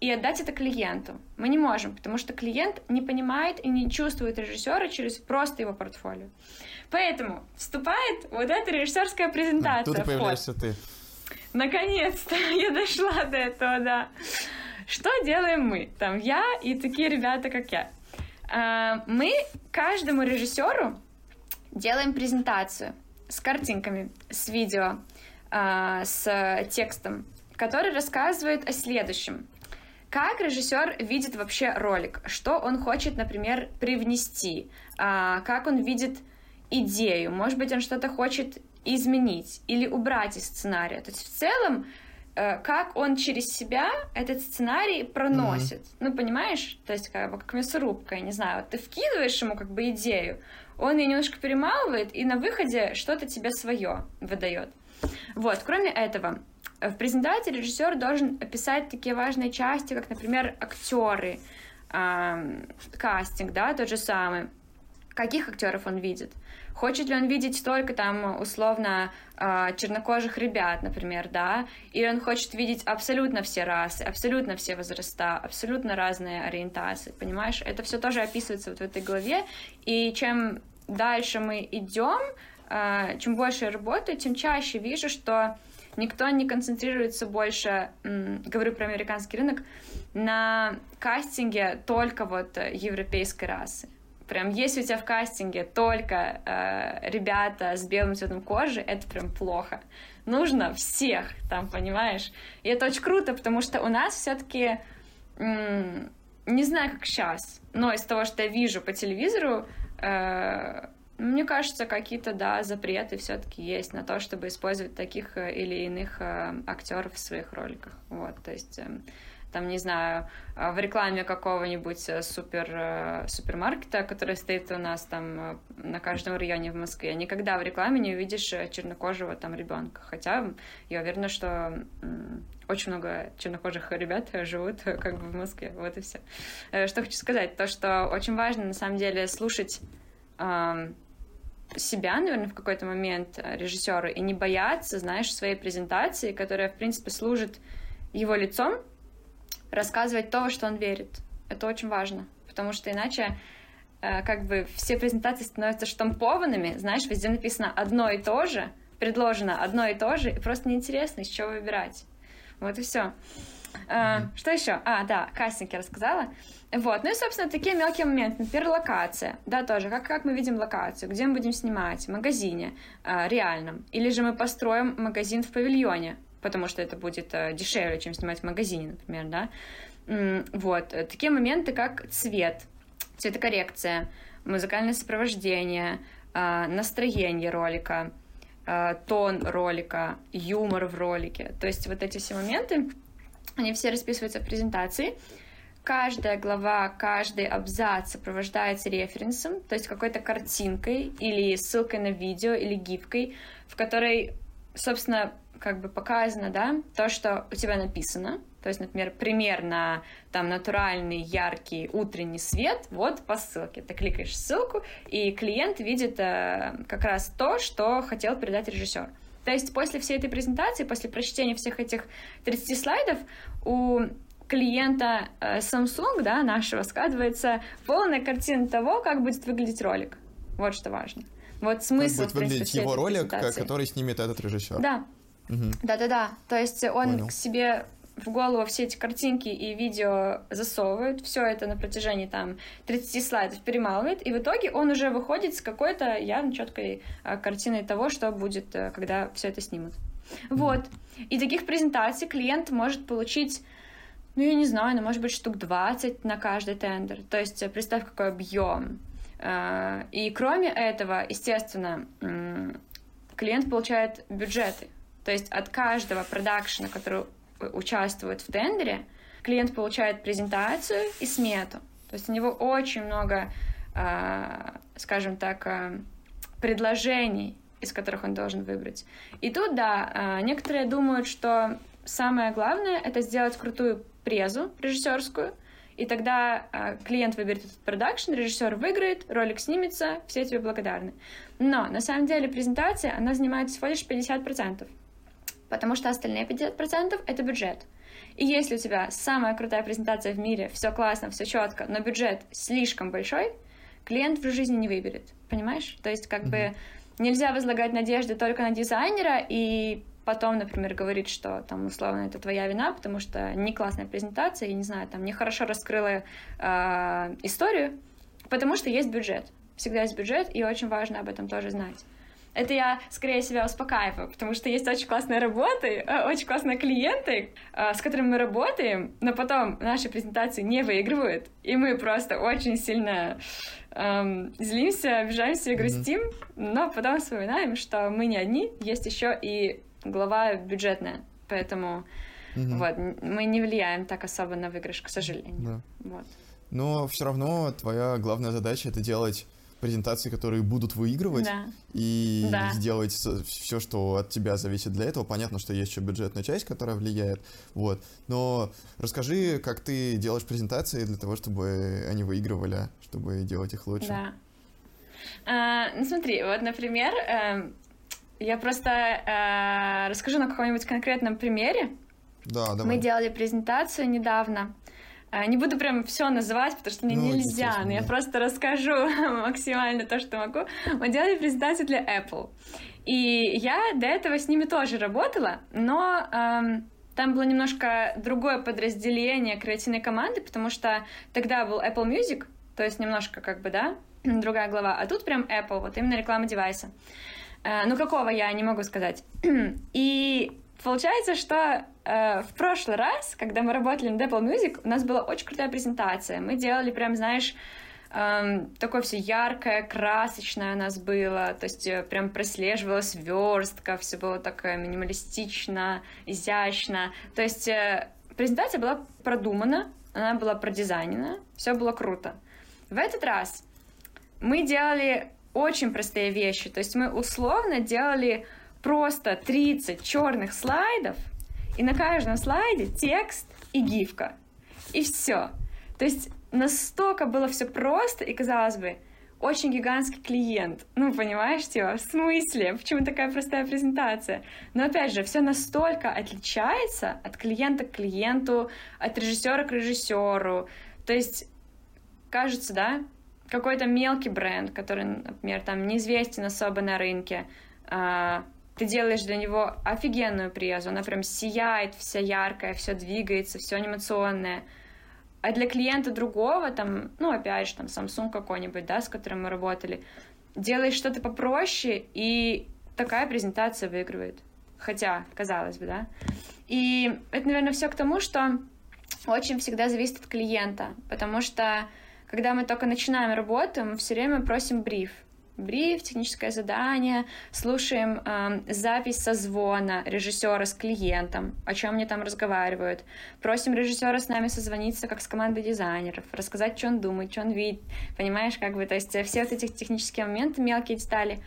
и отдать это клиенту. Мы не можем, потому что клиент не понимает и не чувствует режиссера через просто его портфолио. Поэтому вступает вот эта режиссерская презентация.
Тут появляешься ты.
Наконец-то я дошла до этого, да. Что делаем мы? Там я и такие ребята, как я. А, мы каждому режиссеру делаем презентацию с картинками, с видео, а, с текстом, который рассказывает о следующем. Как режиссер видит вообще ролик? Что он хочет, например, привнести? А, как он видит идею? Может быть, он что-то хочет изменить или убрать из сценария. То есть в целом Э, как он через себя этот сценарий проносит. Mm-hmm. Ну, понимаешь? То есть, как, как мясорубка, я не знаю, ты вкидываешь ему как бы идею, он ее немножко перемалывает, и на выходе что-то тебе свое выдает. Вот, кроме этого, в презентации режиссер должен описать такие важные части, как, например, актеры, э, кастинг, да, тот же самый. Каких актеров он видит? Хочет ли он видеть только там условно а, чернокожих ребят, например, да, или он хочет видеть абсолютно все расы, абсолютно все возраста, абсолютно разные ориентации, понимаешь? Это все тоже описывается вот в этой главе, и чем дальше мы идем, а, чем больше я работаю, тем чаще вижу, что никто не концентрируется больше, говорю про американский рынок, на кастинге только вот европейской расы. Прям если у тебя в кастинге только э, ребята с белым цветом кожи, это прям плохо. Нужно всех там, понимаешь? И это очень круто, потому что у нас все-таки не знаю, как сейчас, но из того, что я вижу по телевизору, э, мне кажется, какие-то, да, запреты все-таки есть на то, чтобы использовать таких э, или иных э, актеров в своих роликах. Вот, то есть э, там, не знаю, а, в рекламе какого-нибудь э, супер, э, супермаркета, который стоит у нас там э, на каждом районе в Москве, никогда в рекламе не увидишь чернокожего там ребенка. Хотя я уверена, что очень много чернокожих ребят живут как бы в Москве. Вот и все. Что хочу сказать, то, что очень важно на самом деле слушать себя, наверное, в какой-то момент режиссера и не бояться, знаешь, своей презентации, которая, в принципе, служит его лицом, рассказывать то, во что он верит. Это очень важно, потому что иначе э, как бы все презентации становятся штампованными, знаешь, везде написано одно и то же, предложено одно и то же, и просто неинтересно, из чего выбирать. Вот и все. Mm-hmm. Что еще? А, да, кастинг я рассказала. Вот, ну и, собственно, такие мелкие моменты. Например, локация, да, тоже. Как, как мы видим локацию, где мы будем снимать? В магазине э, реальном. Или же мы построим магазин в павильоне, потому что это будет э, дешевле, чем снимать в магазине, например, да. Вот. Такие моменты, как цвет, цветокоррекция, музыкальное сопровождение, э, настроение ролика, э, тон ролика, юмор в ролике. То есть вот эти все моменты, они все расписываются в презентации. Каждая глава, каждый абзац сопровождается референсом, то есть какой-то картинкой или ссылкой на видео или гифкой, в которой, собственно, как бы показано, да, то, что у тебя написано, то есть, например, пример на там натуральный, яркий утренний свет, вот по ссылке. Ты кликаешь ссылку, и клиент видит э, как раз то, что хотел передать режиссер. То есть после всей этой презентации, после прочтения всех этих 30 слайдов, у клиента э, Samsung, да, нашего, складывается полная картина того, как будет выглядеть ролик. Вот что важно. Вот смысл,
как будет выглядеть его ролик, который снимет этот режиссер.
Да, да-да-да. То есть он Понял. к себе в голову все эти картинки и видео засовывает, все это на протяжении там 30 слайдов перемалывает, и в итоге он уже выходит с какой-то явно четкой а, картиной того, что будет, а, когда все это снимут. Вот. И таких презентаций клиент может получить, ну, я не знаю, ну, может быть, штук 20 на каждый тендер. То есть представь, какой объем. И кроме этого, естественно, клиент получает бюджеты. То есть от каждого продакшена, который участвует в тендере, клиент получает презентацию и смету. То есть у него очень много, а, скажем так, а, предложений, из которых он должен выбрать. И тут, да, а, некоторые думают, что самое главное — это сделать крутую презу режиссерскую, и тогда клиент выберет этот продакшн, режиссер выиграет, ролик снимется, все тебе благодарны. Но на самом деле презентация, она занимает всего лишь 50% потому что остальные 50% — это бюджет. И если у тебя самая крутая презентация в мире, все классно, все четко, но бюджет слишком большой, клиент в жизни не выберет, понимаешь? То есть как mm-hmm. бы нельзя возлагать надежды только на дизайнера и потом, например, говорить, что там условно это твоя вина, потому что не классная презентация, и не знаю, там не хорошо раскрыла э, историю, потому что есть бюджет. Всегда есть бюджет, и очень важно об этом тоже знать. Это я скорее себя успокаиваю, потому что есть очень классные работы, э, очень классные клиенты, э, с которыми мы работаем, но потом наши презентации не выигрывают, и мы просто очень сильно эм, злимся, обижаемся и грустим, mm-hmm. но потом вспоминаем, что мы не одни, есть еще и глава бюджетная, поэтому mm-hmm. вот мы не влияем так особо на выигрыш, к сожалению.
Да.
Вот.
Но все равно твоя главная задача это делать презентации, которые будут выигрывать,
да.
и
да.
сделать все, что от тебя зависит для этого. Понятно, что есть еще бюджетная часть, которая влияет, вот. Но расскажи, как ты делаешь презентации для того, чтобы они выигрывали, чтобы делать их лучше.
Да. А, ну смотри, вот, например, э, я просто э, расскажу на каком-нибудь конкретном примере.
Да, давай.
Мы делали презентацию недавно. Не буду прям все называть, потому что мне ну, нельзя, но я просто расскажу максимально то, что могу. Мы делали презентацию для Apple. И я до этого с ними тоже работала, но эм, там было немножко другое подразделение креативной команды, потому что тогда был Apple Music, то есть немножко как бы, да, другая глава, а тут прям Apple, вот именно реклама девайса. Э, ну, какого я не могу сказать. И Получается, что э, в прошлый раз, когда мы работали над Apple Music, у нас была очень крутая презентация. Мы делали прям, знаешь, э, такое все яркое, красочное у нас было, то есть э, прям прослеживалась верстка, все было такое минималистично, изящно. То есть э, презентация была продумана, она была продизайнена, все было круто. В этот раз мы делали очень простые вещи, то есть мы условно делали просто 30 черных слайдов, и на каждом слайде текст и гифка. И все. То есть настолько было все просто, и казалось бы, очень гигантский клиент. Ну, понимаешь, типа, в смысле? Почему такая простая презентация? Но опять же, все настолько отличается от клиента к клиенту, от режиссера к режиссеру. То есть, кажется, да, какой-то мелкий бренд, который, например, там неизвестен особо на рынке, а, ты делаешь для него офигенную презу, она прям сияет, вся яркая, все двигается, все анимационное. А для клиента другого, там, ну, опять же, там, Samsung какой-нибудь, да, с которым мы работали, делаешь что-то попроще, и такая презентация выигрывает. Хотя, казалось бы, да. И это, наверное, все к тому, что очень всегда зависит от клиента, потому что когда мы только начинаем работу, мы все время просим бриф бриф, техническое задание, слушаем э, запись созвона режиссера с клиентом, о чем они там разговаривают, просим режиссера с нами созвониться, как с командой дизайнеров, рассказать, что он думает, что он видит, понимаешь, как бы, то есть э, все вот эти технические моменты, мелкие детали.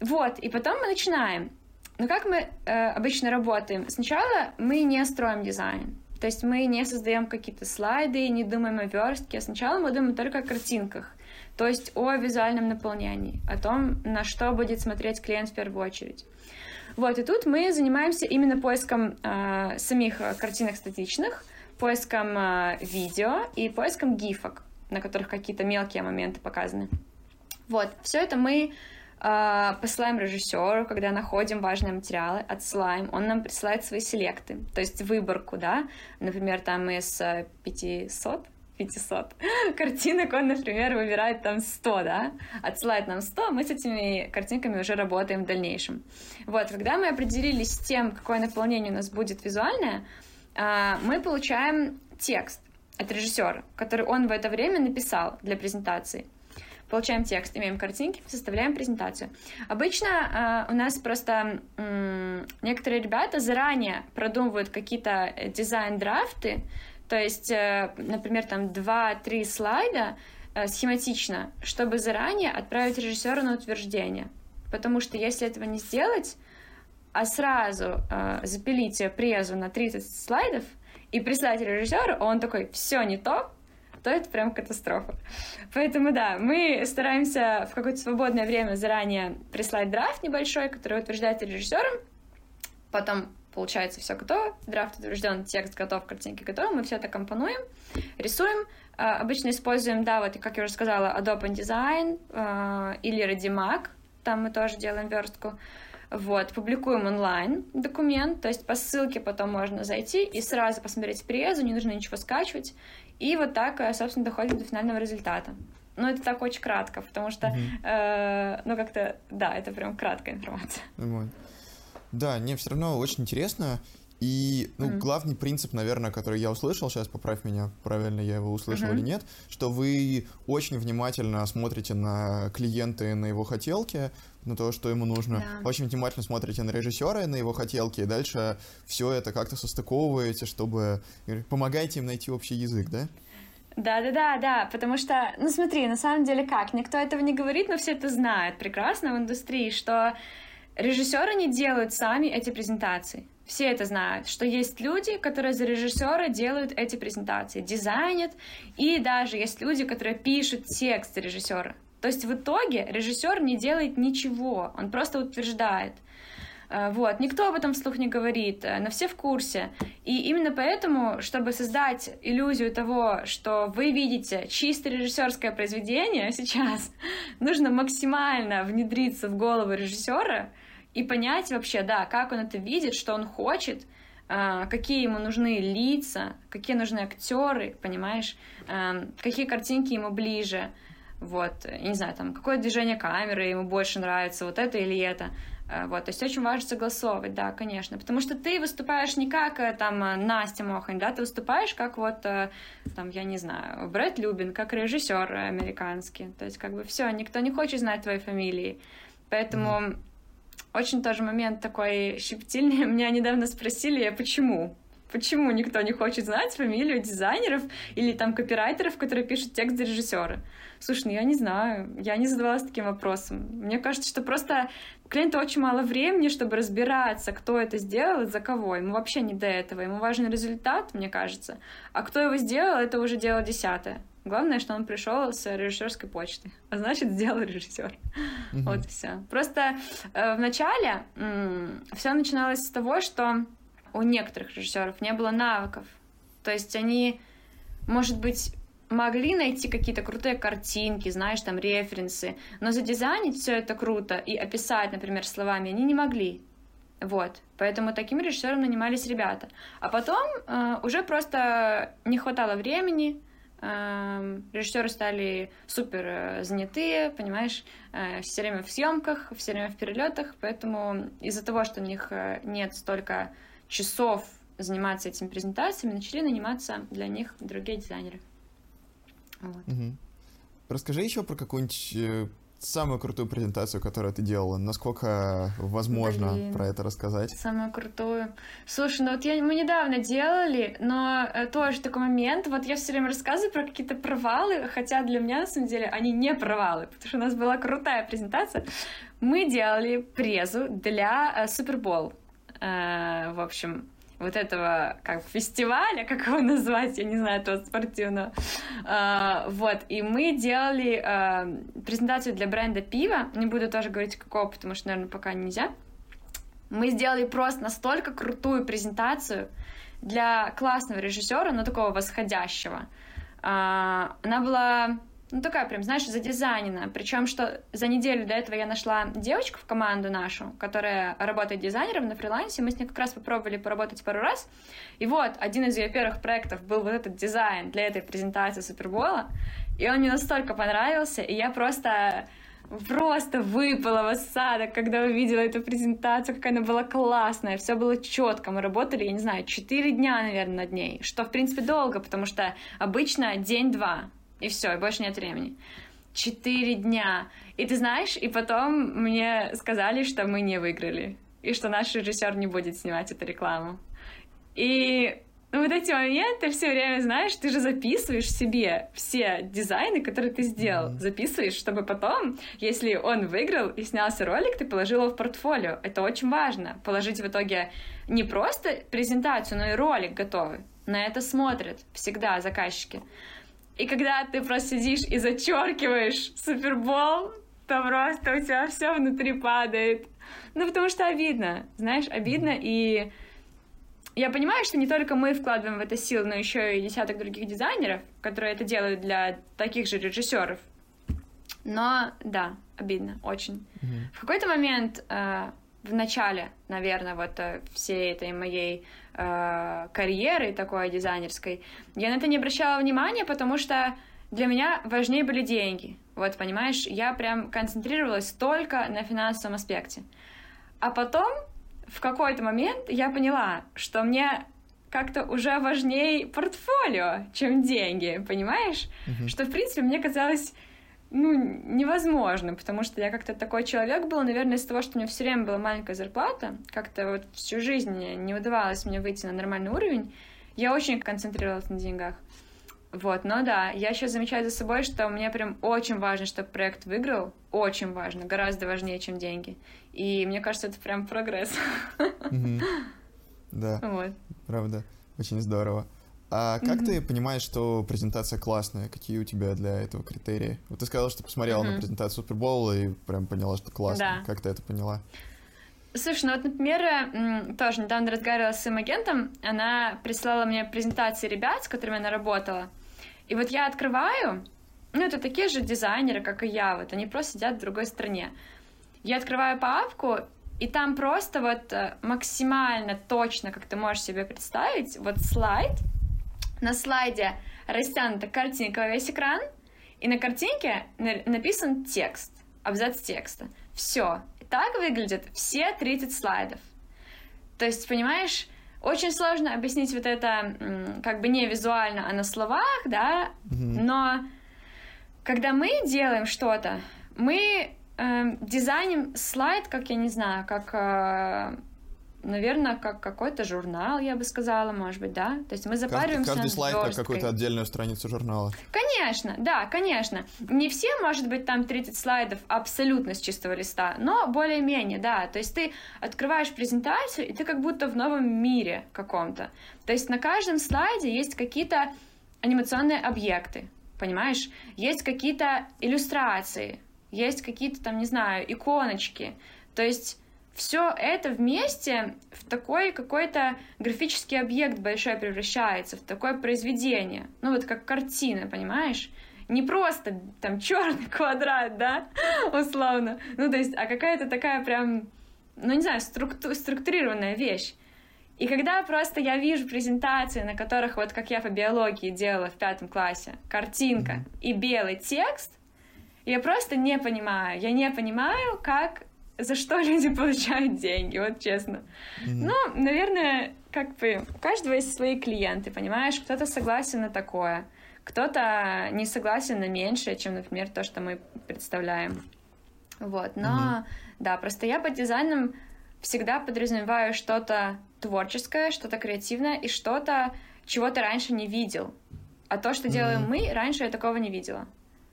Вот, и потом мы начинаем. Но как мы э, обычно работаем? Сначала мы не строим дизайн, то есть мы не создаем какие-то слайды, не думаем о верстке. Сначала мы думаем только о картинках. То есть о визуальном наполнении, о том, на что будет смотреть клиент в первую очередь. Вот, и тут мы занимаемся именно поиском э, самих картинок статичных, поиском э, видео и поиском гифок, на которых какие-то мелкие моменты показаны. Вот, все это мы э, посылаем режиссеру, когда находим важные материалы, отсылаем, он нам присылает свои селекты, то есть выборку, да, например, там из 500 500 картинок, он, например, выбирает там 100, да, отсылает нам 100, мы с этими картинками уже работаем в дальнейшем. Вот, когда мы определились с тем, какое наполнение у нас будет визуальное, а, мы получаем текст от режиссера, который он в это время написал для презентации. Получаем текст, имеем картинки, составляем презентацию. Обычно э, у нас просто э, некоторые ребята заранее продумывают какие-то дизайн-драфты, то есть, э, например, там 2-3 слайда э, схематично, чтобы заранее отправить режиссера на утверждение. Потому что если этого не сделать, а сразу э, запилить презу на 30 слайдов и прислать режиссеру, он такой, все не то, то это прям катастрофа. Поэтому да, мы стараемся в какое-то свободное время заранее прислать драфт небольшой, который утверждается режиссером, потом получается все готово, драфт утвержден, текст готов, картинки готовы, мы все это компонуем, рисуем, а, обычно используем, да, вот, как я уже сказала, Adobe InDesign э, или Redimac, там мы тоже делаем верстку. Вот, публикуем онлайн документ, то есть по ссылке потом можно зайти и сразу посмотреть презу, не нужно ничего скачивать. И вот так, э, собственно, доходим до финального результата. Ну, это так очень кратко, потому что, mm-hmm. э, ну, как-то, да, это прям краткая информация.
Вот. Да, не, все равно очень интересно. И, ну, mm-hmm. главный принцип, наверное, который я услышал, сейчас поправь меня, правильно я его услышал mm-hmm. или нет, что вы очень внимательно смотрите на клиента и на его хотелки, на то, что ему нужно. Да. Очень внимательно смотрите на режиссера и на его хотелки, и дальше все это как-то состыковываете, чтобы помогаете им найти общий язык, да?
Да, да, да, да, потому что, ну смотри, на самом деле как, никто этого не говорит, но все это знают прекрасно в индустрии, что режиссеры не делают сами эти презентации. Все это знают, что есть люди, которые за режиссера делают эти презентации, дизайнят, и даже есть люди, которые пишут текст режиссера. То есть в итоге режиссер не делает ничего, он просто утверждает. Э, вот, никто об этом вслух не говорит, э, но все в курсе. И именно поэтому, чтобы создать иллюзию того, что вы видите чисто режиссерское произведение сейчас, нужно максимально внедриться в голову режиссера, и понять вообще, да, как он это видит, что он хочет, а, какие ему нужны лица, какие нужны актеры, понимаешь, а, какие картинки ему ближе, вот, я не знаю, там, какое движение камеры ему больше нравится, вот это или это, а, вот, то есть очень важно согласовывать, да, конечно, потому что ты выступаешь не как э, там Настя Мохань, да, ты выступаешь как вот, э, там, я не знаю, Брэд Любин, как режиссер американский, то есть как бы все, никто не хочет знать твоей фамилии, поэтому очень тоже момент такой щепетильный. Меня недавно спросили, почему? Почему никто не хочет знать фамилию дизайнеров или там копирайтеров, которые пишут текст для режиссера? Слушай, ну я не знаю, я не задавалась таким вопросом. Мне кажется, что просто у клиента очень мало времени, чтобы разбираться, кто это сделал и за кого. Ему вообще не до этого. Ему важен результат, мне кажется. А кто его сделал, это уже дело десятое. Главное, что он пришел с режиссерской почты, а значит, сделал режиссер. Mm-hmm. Вот и все. Просто э, в начале э, все начиналось с того, что у некоторых режиссеров не было навыков. То есть они, может быть, могли найти какие-то крутые картинки, знаешь, там референсы, но задизайнить все это круто и описать, например, словами они не могли. Вот, поэтому таким режиссером нанимались ребята. А потом э, уже просто не хватало времени, режиссеры стали супер э, занятые, понимаешь, э, все время в съемках, все время в перелетах, поэтому из-за того, что у них э, нет столько часов заниматься этими презентациями, начали наниматься для них другие дизайнеры.
Вот. Угу. Расскажи еще про какую-нибудь самую крутую презентацию, которую ты делала? Насколько возможно Блин. про это рассказать?
Самую крутую. Слушай, ну вот я, мы недавно делали, но э, тоже такой момент. Вот я все время рассказываю про какие-то провалы, хотя для меня, на самом деле, они не провалы, потому что у нас была крутая презентация. Мы делали презу для Супербол. Э, в общем, вот этого как фестиваля, как его назвать, я не знаю, этого спортивного. А, вот, и мы делали а, презентацию для бренда пива, не буду тоже говорить какого, потому что, наверное, пока нельзя. Мы сделали просто настолько крутую презентацию для классного режиссера, но такого восходящего. А, она была ну, такая прям, знаешь, задизайнена. Причем, что за неделю до этого я нашла девочку в команду нашу, которая работает дизайнером на фрилансе. Мы с ней как раз попробовали поработать пару раз. И вот, один из ее первых проектов был вот этот дизайн для этой презентации Супербола. И он мне настолько понравился, и я просто просто выпала в осадок, когда увидела эту презентацию, какая она была классная, все было четко, мы работали, я не знаю, 4 дня, наверное, над ней, что, в принципе, долго, потому что обычно день-два, и все, и больше нет времени. Четыре дня. И ты знаешь, и потом мне сказали, что мы не выиграли. И что наш режиссер не будет снимать эту рекламу. И ну, вот эти моменты все время, знаешь, ты же записываешь себе все дизайны, которые ты сделал. Mm-hmm. Записываешь, чтобы потом, если он выиграл и снялся ролик, ты положил его в портфолио. Это очень важно. Положить в итоге не просто презентацию, но и ролик готовый. На это смотрят всегда заказчики. И когда ты просто сидишь и зачеркиваешь Супербол, то просто у тебя все внутри падает. Ну, потому что обидно, знаешь, обидно, и я понимаю, что не только мы вкладываем в это силы, но еще и десяток других дизайнеров, которые это делают для таких же режиссеров. Но да, обидно, очень. Mm-hmm. В какой-то момент э, в начале, наверное, вот э, всей этой моей э, карьеры такой дизайнерской, я на это не обращала внимания, потому что для меня важнее были деньги. Вот, понимаешь, я прям концентрировалась только на финансовом аспекте. А потом, в какой-то момент, я поняла, что мне как-то уже важнее портфолио, чем деньги, понимаешь? Mm-hmm. Что, в принципе, мне казалось ну, невозможно, потому что я как-то такой человек был, наверное, из-за того, что у меня все время была маленькая зарплата, как-то вот всю жизнь не удавалось мне выйти на нормальный уровень, я очень концентрировалась на деньгах. Вот, но да, я сейчас замечаю за собой, что мне прям очень важно, чтобы проект выиграл, очень важно, гораздо важнее, чем деньги. И мне кажется, это прям прогресс.
Да, вот. правда, очень здорово. А как mm-hmm. ты понимаешь, что презентация классная? Какие у тебя для этого критерии? Вот ты сказала, что посмотрела mm-hmm. на презентацию Супербоула и прям поняла, что классно. Да. Как ты это поняла?
Слушай, ну вот, например, тоже недавно разговаривала с своим агентом, она прислала мне презентации ребят, с которыми она работала. И вот я открываю, ну, это такие же дизайнеры, как и я, вот они просто сидят в другой стране. Я открываю папку, и там просто вот э, максимально точно, как ты можешь себе представить, вот слайд — на слайде растянута картинка во весь экран, и на картинке написан текст, абзац текста. Все. Так выглядят все 30 слайдов. То есть, понимаешь, очень сложно объяснить вот это как бы не визуально, а на словах, да, mm-hmm. но когда мы делаем что-то, мы э, дизайним слайд, как я не знаю, как э, наверное, как какой-то журнал, я бы сказала, может быть, да? То есть мы запариваемся
Каждый, каждый слайд как какую-то отдельную страницу журнала.
Конечно, да, конечно. Не все, может быть, там 30 слайдов абсолютно с чистого листа, но более-менее, да. То есть ты открываешь презентацию, и ты как будто в новом мире каком-то. То есть на каждом слайде есть какие-то анимационные объекты, понимаешь? Есть какие-то иллюстрации, есть какие-то там, не знаю, иконочки. То есть все это вместе в такой какой-то графический объект большой превращается, в такое произведение. Ну вот как картина, понимаешь? Не просто там черный квадрат, да, условно. Ну то есть, а какая-то такая прям, ну не знаю, структу- структурированная вещь. И когда просто я вижу презентации, на которых, вот как я по биологии делала в пятом классе, картинка и белый текст, я просто не понимаю. Я не понимаю, как за что люди получают деньги, вот честно. Mm-hmm. Ну, наверное, как бы у каждого есть свои клиенты, понимаешь? Кто-то согласен на такое, кто-то не согласен на меньшее, чем, например, то, что мы представляем. Вот, но mm-hmm. да, просто я под дизайном всегда подразумеваю что-то творческое, что-то креативное и что-то, чего ты раньше не видел. А то, что mm-hmm. делаем мы, раньше я такого не видела.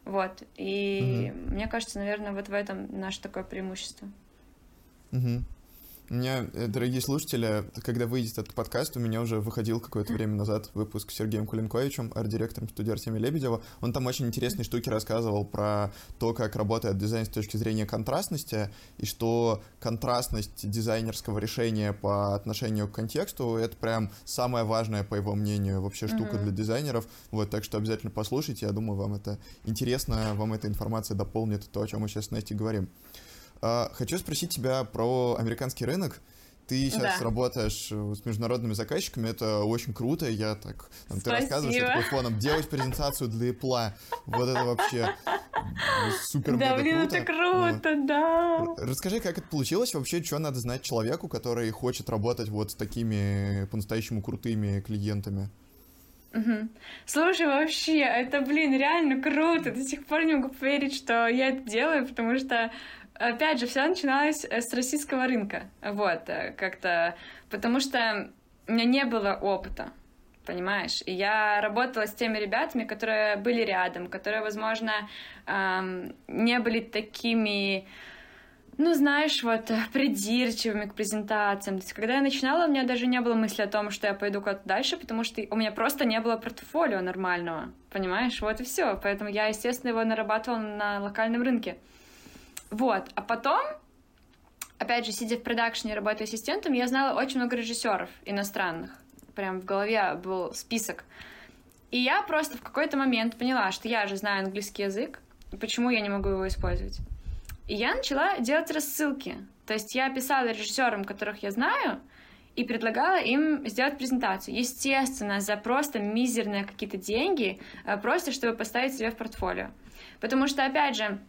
Вот. И угу. мне кажется, наверное, вот в этом наше такое преимущество.
Угу. У меня, э, дорогие слушатели, когда выйдет этот подкаст, у меня уже выходил какое-то время назад выпуск с Сергеем Кулинковичем, арт-директором студии Артемия Лебедева. Он там очень интересные штуки рассказывал про то, как работает дизайн с точки зрения контрастности, и что контрастность дизайнерского решения по отношению к контексту — это прям самое важное, по его мнению, вообще штука mm-hmm. для дизайнеров. Вот, так что обязательно послушайте, я думаю, вам это интересно, вам эта информация дополнит то, о чем мы сейчас с Настей говорим. А, хочу спросить тебя про американский рынок. Ты сейчас да. работаешь э, с международными заказчиками, это очень круто. Я так, там, ты рассказываешь такой фоном, делать презентацию для Apple. Вот это вообще супер
Да, блин, круто. это круто, вот. да.
Расскажи, как это получилось вообще, что надо знать человеку, который хочет работать вот с такими по-настоящему крутыми клиентами?
Угу. Слушай, вообще, это, блин, реально круто. До сих пор не могу поверить, что я это делаю, потому что опять же, все начиналось э, с российского рынка. Вот, э, как-то, потому что у меня не было опыта, понимаешь? И я работала с теми ребятами, которые были рядом, которые, возможно, эм, не были такими, ну, знаешь, вот, придирчивыми к презентациям. То есть, когда я начинала, у меня даже не было мысли о том, что я пойду куда-то дальше, потому что у меня просто не было портфолио нормального, понимаешь? Вот и все. Поэтому я, естественно, его нарабатывала на локальном рынке. Вот, а потом опять же, сидя в продакшне, работая ассистентом, я знала очень много режиссеров иностранных. Прям в голове был список. И я просто в какой-то момент поняла, что я же знаю английский язык, почему я не могу его использовать. И я начала делать рассылки. То есть я писала режиссерам, которых я знаю, и предлагала им сделать презентацию. Естественно, за просто мизерные какие-то деньги, э, просто чтобы поставить себе в портфолио. Потому что, опять же,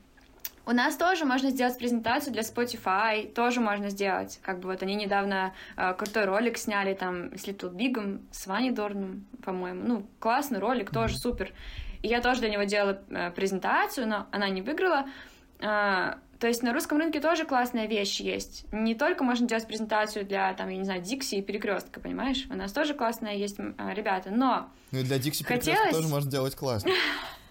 у нас тоже можно сделать презентацию для Spotify, тоже можно сделать. Как бы вот они недавно э, крутой ролик сняли там с Little Big, с Ваней Дорном, по-моему. Ну, классный ролик, тоже супер. И я тоже для него делала э, презентацию, но она не выиграла. Э, то есть на русском рынке тоже классная вещь есть. Не только можно делать презентацию для, там, я не знаю, Дикси и Перекрестка, понимаешь? У нас тоже классная есть э, ребята, но...
Ну и для Дикси и Перекрестка тоже можно делать классно.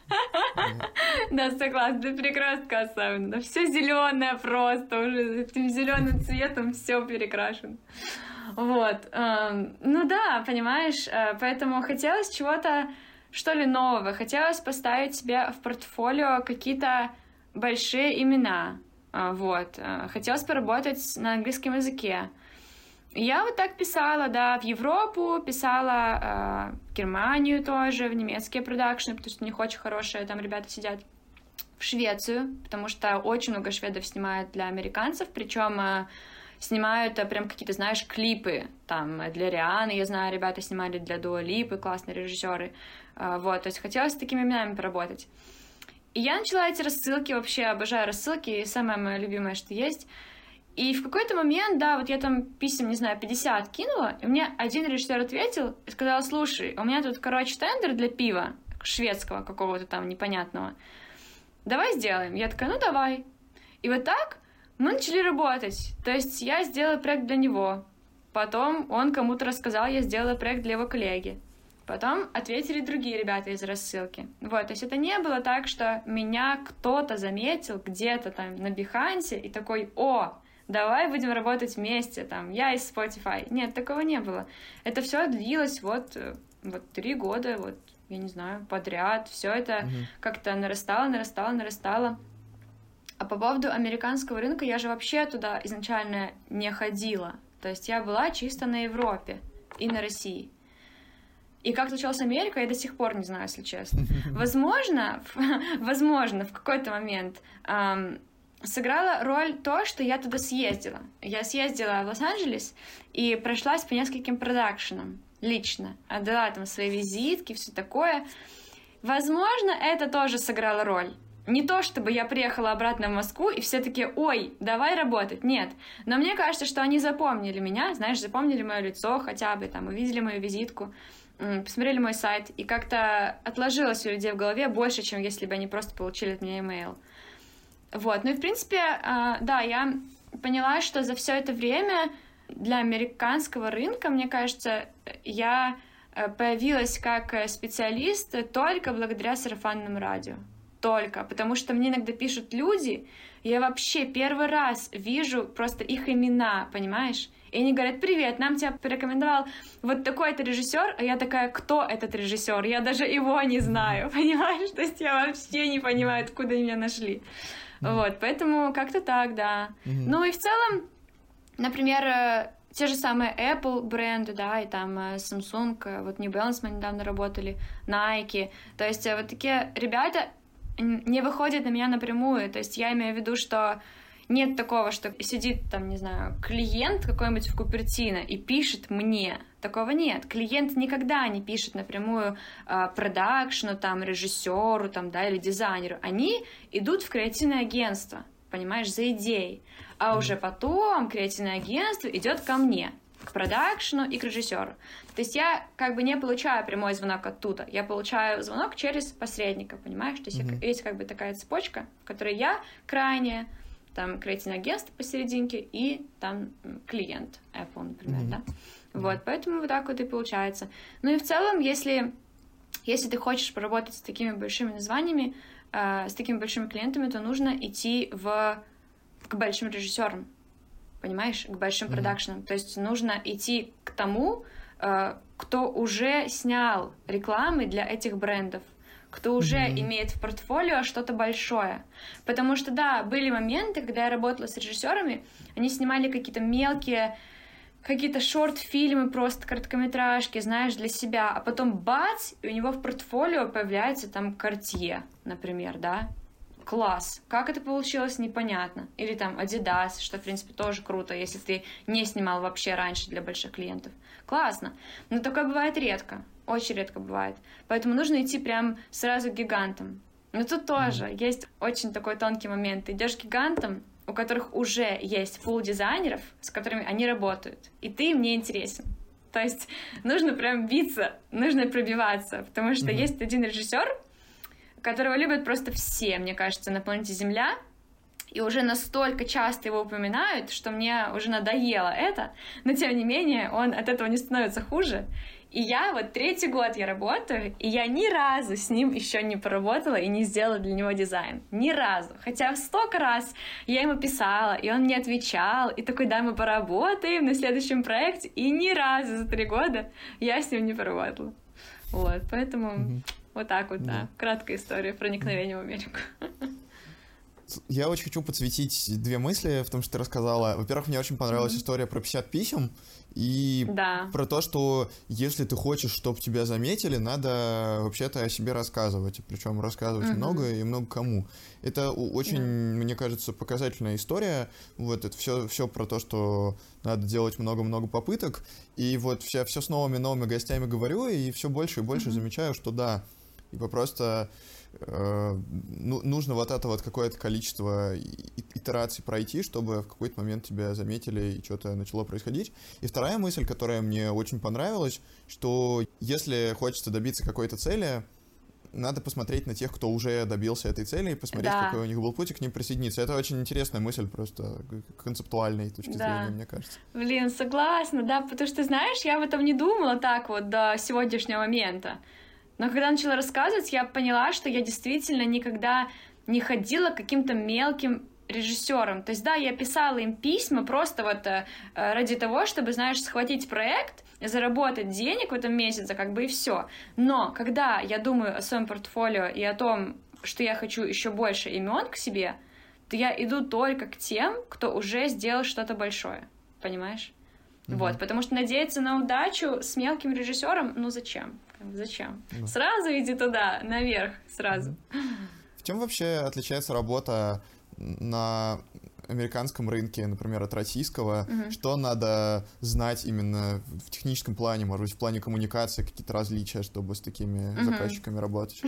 Да, согласна, для перекрестка особенно. Все зеленое просто, уже этим зеленым цветом все перекрашено. Вот. Эм, ну да, понимаешь, э, поэтому хотелось чего-то, что ли, нового. Хотелось поставить себе в портфолио какие-то большие имена. Э, вот. Э, хотелось поработать на английском языке. Я вот так писала, да, в Европу, писала э, в Германию тоже, в немецкие продакшны, потому что у них очень хорошие там ребята сидят. В Швецию, потому что очень много шведов снимают для американцев, причем э, снимают э, прям какие-то, знаешь, клипы, там, для Рианы, я знаю, ребята снимали для Дуа Липы, классные режиссеры, э, вот, то есть хотелось с такими именами поработать. И я начала эти рассылки, вообще обожаю рассылки, и самое мое любимое, что есть — и в какой-то момент, да, вот я там писем, не знаю, 50 кинула, и мне один режиссер ответил и сказал, слушай, у меня тут, короче, тендер для пива шведского какого-то там непонятного. Давай сделаем. Я такая, ну давай. И вот так мы начали работать. То есть я сделала проект для него. Потом он кому-то рассказал, я сделала проект для его коллеги. Потом ответили другие ребята из рассылки. Вот, то есть это не было так, что меня кто-то заметил где-то там на Бихансе и такой, о, давай будем работать вместе, там, я из Spotify. Нет, такого не было. Это все длилось вот, э, вот три года, вот, я не знаю, подряд. Все это mm-hmm. как-то нарастало, нарастало, нарастало. А по поводу американского рынка, я же вообще туда изначально не ходила. То есть я была чисто на Европе и на России. И как случилась Америка, я до сих пор не знаю, если честно. Возможно, возможно, в какой-то момент эм, сыграла роль то, что я туда съездила. Я съездила в Лос-Анджелес и прошлась по нескольким продакшенам лично. Отдала там свои визитки, все такое. Возможно, это тоже сыграло роль. Не то, чтобы я приехала обратно в Москву, и все таки ой, давай работать, нет. Но мне кажется, что они запомнили меня, знаешь, запомнили мое лицо хотя бы, там, увидели мою визитку, посмотрели мой сайт, и как-то отложилось у людей в голове больше, чем если бы они просто получили от меня имейл. Вот, ну и в принципе, а, да, я поняла, что за все это время для американского рынка, мне кажется, я э, появилась как э, специалист только благодаря сарафанному радио. Только. Потому что мне иногда пишут люди, я вообще первый раз вижу просто их имена, понимаешь? И они говорят, привет, нам тебя порекомендовал вот такой-то режиссер, а я такая, кто этот режиссер? Я даже его не знаю, понимаешь? То есть я вообще не понимаю, откуда меня нашли. Mm-hmm. Вот, поэтому как-то так, да. Mm-hmm. Ну и в целом, например, э, те же самые Apple бренды, да, и там э, Samsung, э, вот New Balance мы недавно работали, Nike, то есть вот такие ребята не выходят на меня напрямую, то есть я имею в виду, что нет такого, что сидит там, не знаю, клиент какой-нибудь в Купертино и пишет мне. Такого нет. Клиент никогда не пишет напрямую э, продакшну, там, режиссеру, там, да, или дизайнеру. Они идут в креативное агентство, понимаешь, за идеей. А уже потом креативное агентство идет ко мне к продакшну и к режиссеру. То есть я как бы не получаю прямой звонок оттуда, я получаю звонок через посредника, понимаешь? То есть mm-hmm. есть как бы такая цепочка, в которой я крайне там креативное агентство посерединке и там клиент Apple, например, mm-hmm. да. Вот, поэтому вот так вот и получается. Ну и в целом, если, если ты хочешь поработать с такими большими названиями, э, с такими большими клиентами, то нужно идти в, к большим режиссерам, понимаешь, к большим mm-hmm. продакшенам. То есть нужно идти к тому, э, кто уже снял рекламы для этих брендов, кто уже mm-hmm. имеет в портфолио что-то большое. Потому что, да, были моменты, когда я работала с режиссерами, они снимали какие-то мелкие какие-то шорт-фильмы, просто короткометражки, знаешь, для себя, а потом бац, и у него в портфолио появляется там Cartier, например, да, класс. Как это получилось, непонятно. Или там Adidas, что, в принципе, тоже круто, если ты не снимал вообще раньше для больших клиентов. Классно. Но такое бывает редко. Очень редко бывает. Поэтому нужно идти прям сразу к гигантам. Но тут тоже mm-hmm. есть очень такой тонкий момент. Ты идешь к гигантам, у которых уже есть пул дизайнеров, с которыми они работают, и ты им не интересен. То есть нужно прям биться, нужно пробиваться, потому что mm-hmm. есть один режиссер, которого любят просто все, мне кажется, на планете Земля, и уже настолько часто его упоминают, что мне уже надоело это, но тем не менее он от этого не становится хуже. И я вот третий год я работаю, и я ни разу с ним еще не поработала и не сделала для него дизайн. Ни разу. Хотя столько раз я ему писала, и он мне отвечал, и такой, да, мы поработаем на следующем проекте, и ни разу за три года я с ним не поработала. Вот, поэтому mm-hmm. вот так вот, да. да. Краткая история проникновения в Америку.
Я очень хочу подсветить две мысли в том, что ты рассказала. Во-первых, мне очень понравилась mm-hmm. история про 50 писем. И
да.
про то, что если ты хочешь, чтобы тебя заметили, надо вообще-то о себе рассказывать. Причем рассказывать угу. много и много кому. Это очень, да. мне кажется, показательная история. Вот это все, все про то, что надо делать много-много попыток. И вот все, все с новыми новыми гостями говорю, и все больше и больше угу. замечаю, что да. Типа просто ну, нужно вот это вот какое-то количество итераций пройти, чтобы в какой-то момент тебя заметили и что-то начало происходить. И вторая мысль, которая мне очень понравилась, что если хочется добиться какой-то цели, надо посмотреть на тех, кто уже добился этой цели, и посмотреть, да. какой у них был путь, и к ним присоединиться. Это очень интересная мысль, просто концептуальной точки да. зрения, мне кажется.
Блин, согласна, да, потому что, знаешь, я об этом не думала так вот до сегодняшнего момента. Но когда начала рассказывать, я поняла, что я действительно никогда не ходила к каким-то мелким режиссерам. То есть, да, я писала им письма просто вот э, ради того, чтобы, знаешь, схватить проект, заработать денег в этом месяце, как бы и все. Но когда я думаю о своем портфолио и о том, что я хочу еще больше имен к себе, то я иду только к тем, кто уже сделал что-то большое. Понимаешь? Mm-hmm. Вот, потому что надеяться на удачу с мелким режиссером, ну зачем? Зачем? Да. Сразу иди туда, наверх, сразу.
В чем вообще отличается работа на американском рынке, например, от российского, угу. что надо знать именно в техническом плане, может быть, в плане коммуникации, какие-то различия, чтобы с такими угу. заказчиками работать?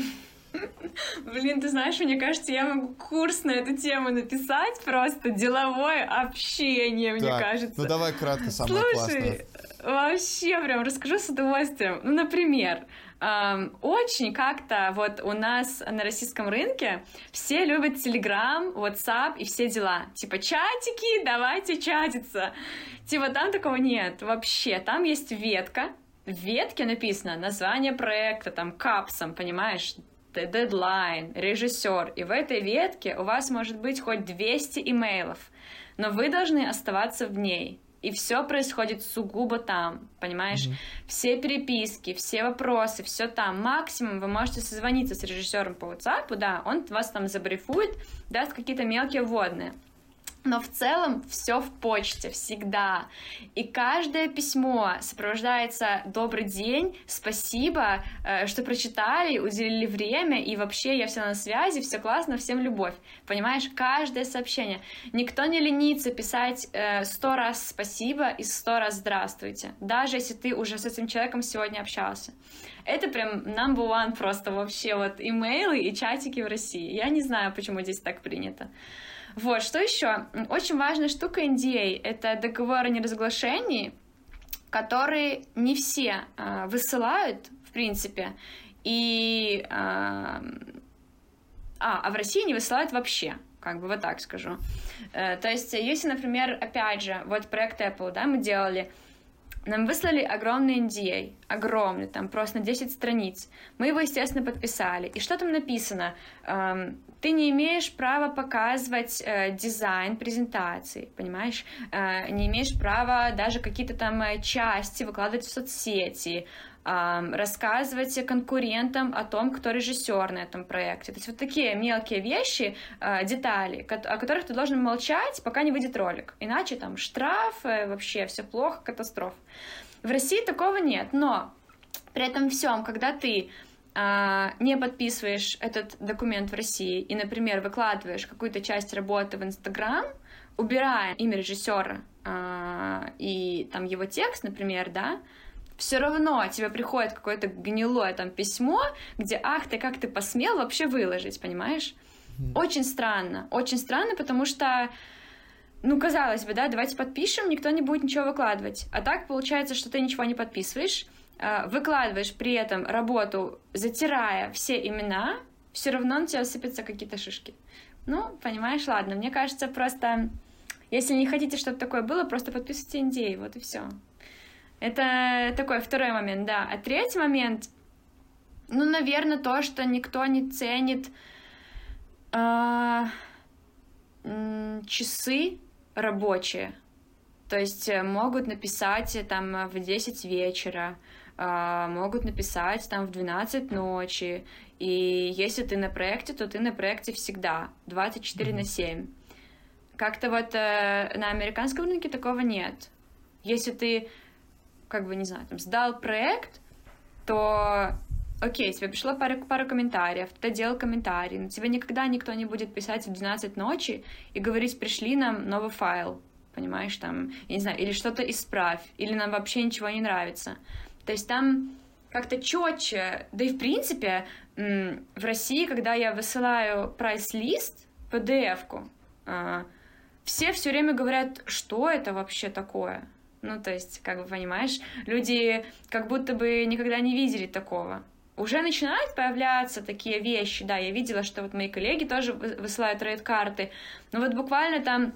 Блин, ты знаешь, мне кажется, я могу курс на эту тему написать, просто деловое общение, мне так, кажется.
Ну давай кратко, самое
Слушай, классное. вообще прям расскажу с удовольствием. Ну, например, эм, очень как-то вот у нас на российском рынке все любят Telegram, WhatsApp и все дела. Типа чатики, давайте чатиться. Типа там такого нет вообще. Там есть ветка, в ветке написано название проекта, там, капсом, понимаешь, дедлайн, режиссер, и в этой ветке у вас может быть хоть 200 имейлов, но вы должны оставаться в ней. И все происходит сугубо там, понимаешь? Mm-hmm. Все переписки, все вопросы, все там. Максимум вы можете созвониться с режиссером по WhatsApp, да, он вас там забрифует, даст какие-то мелкие вводные. Но в целом все в почте всегда. И каждое письмо сопровождается «Добрый день», «Спасибо», э, что прочитали, уделили время, и вообще я вся на связи, все классно, всем любовь. Понимаешь, каждое сообщение. Никто не ленится писать э, сто раз «Спасибо» и сто раз «Здравствуйте», даже если ты уже с этим человеком сегодня общался. Это прям number one просто вообще вот имейлы и чатики в России. Я не знаю, почему здесь так принято. Вот, что еще? Очень важная штука NDA — это договор о неразглашении, который не все э, высылают, в принципе, и... Э, а, а в России не высылают вообще, как бы вот так скажу. Э, то есть, если, например, опять же, вот проект Apple, да, мы делали, нам выслали огромный NDA, огромный, там просто на 10 страниц. Мы его, естественно, подписали. И что там написано? Эм, ты не имеешь права показывать э, дизайн презентации, понимаешь? Э, не имеешь права даже какие-то там э, части выкладывать в соцсети. Рассказывать конкурентам о том, кто режиссер на этом проекте. То есть вот такие мелкие вещи, а, детали, о которых ты должен молчать, пока не выйдет ролик. Иначе там штраф, вообще все плохо, катастрофа. В России такого нет, но при этом всем, когда ты а, не подписываешь этот документ в России и, например, выкладываешь какую-то часть работы в Инстаграм, убирая имя режиссера а, и там его текст, например, да, все равно тебе приходит какое-то гнилое там письмо, где ах ты, как ты посмел вообще выложить, понимаешь? Mm-hmm. Очень странно, очень странно, потому что ну, казалось бы, да, давайте подпишем, никто не будет ничего выкладывать. А так получается, что ты ничего не подписываешь, а, выкладываешь при этом работу, затирая все имена, все равно на тебя сыпятся какие-то шишки. Ну, понимаешь, ладно, мне кажется, просто если не хотите, чтобы такое было, просто подписывайте NDA, вот и все. Это такой второй момент, да. А третий момент, ну, наверное, то, что никто не ценит э, часы рабочие. То есть э, могут написать э, там в 10 вечера, э, могут написать там в 12 ночи. И если ты на проекте, то ты на проекте всегда, 24 mm-hmm. на 7. Как-то вот э, на американском рынке такого нет. Если ты как бы, не знаю, там, сдал проект, то окей, тебе пришло пару, пару комментариев, ты делал комментарий, но тебе никогда никто не будет писать в 12 ночи и говорить, пришли нам новый файл, понимаешь, там, я не знаю, или что-то исправь, или нам вообще ничего не нравится. То есть там как-то четче, да и в принципе в России, когда я высылаю прайс-лист, PDF-ку, а, все все время говорят, что это вообще такое, ну, то есть, как бы понимаешь, люди как будто бы никогда не видели такого. Уже начинают появляться такие вещи, да, я видела, что вот мои коллеги тоже высылают рейд-карты, но вот буквально там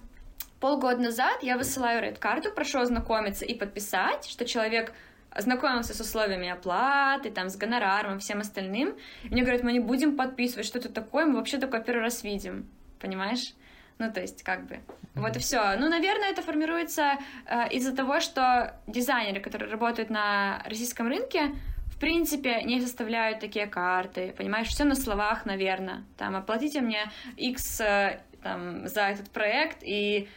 полгода назад я высылаю рейд-карту, прошу ознакомиться и подписать, что человек ознакомился с условиями оплаты, там, с гонораром, всем остальным. И мне говорят, мы не будем подписывать, что это такое, мы вообще только первый раз видим, понимаешь? Ну, то есть, как бы, вот и все. Ну, наверное, это формируется э, из-за того, что дизайнеры, которые работают на российском рынке, в принципе, не составляют такие карты, понимаешь, все на словах, наверное. Там, оплатите мне X э, там, за этот проект, и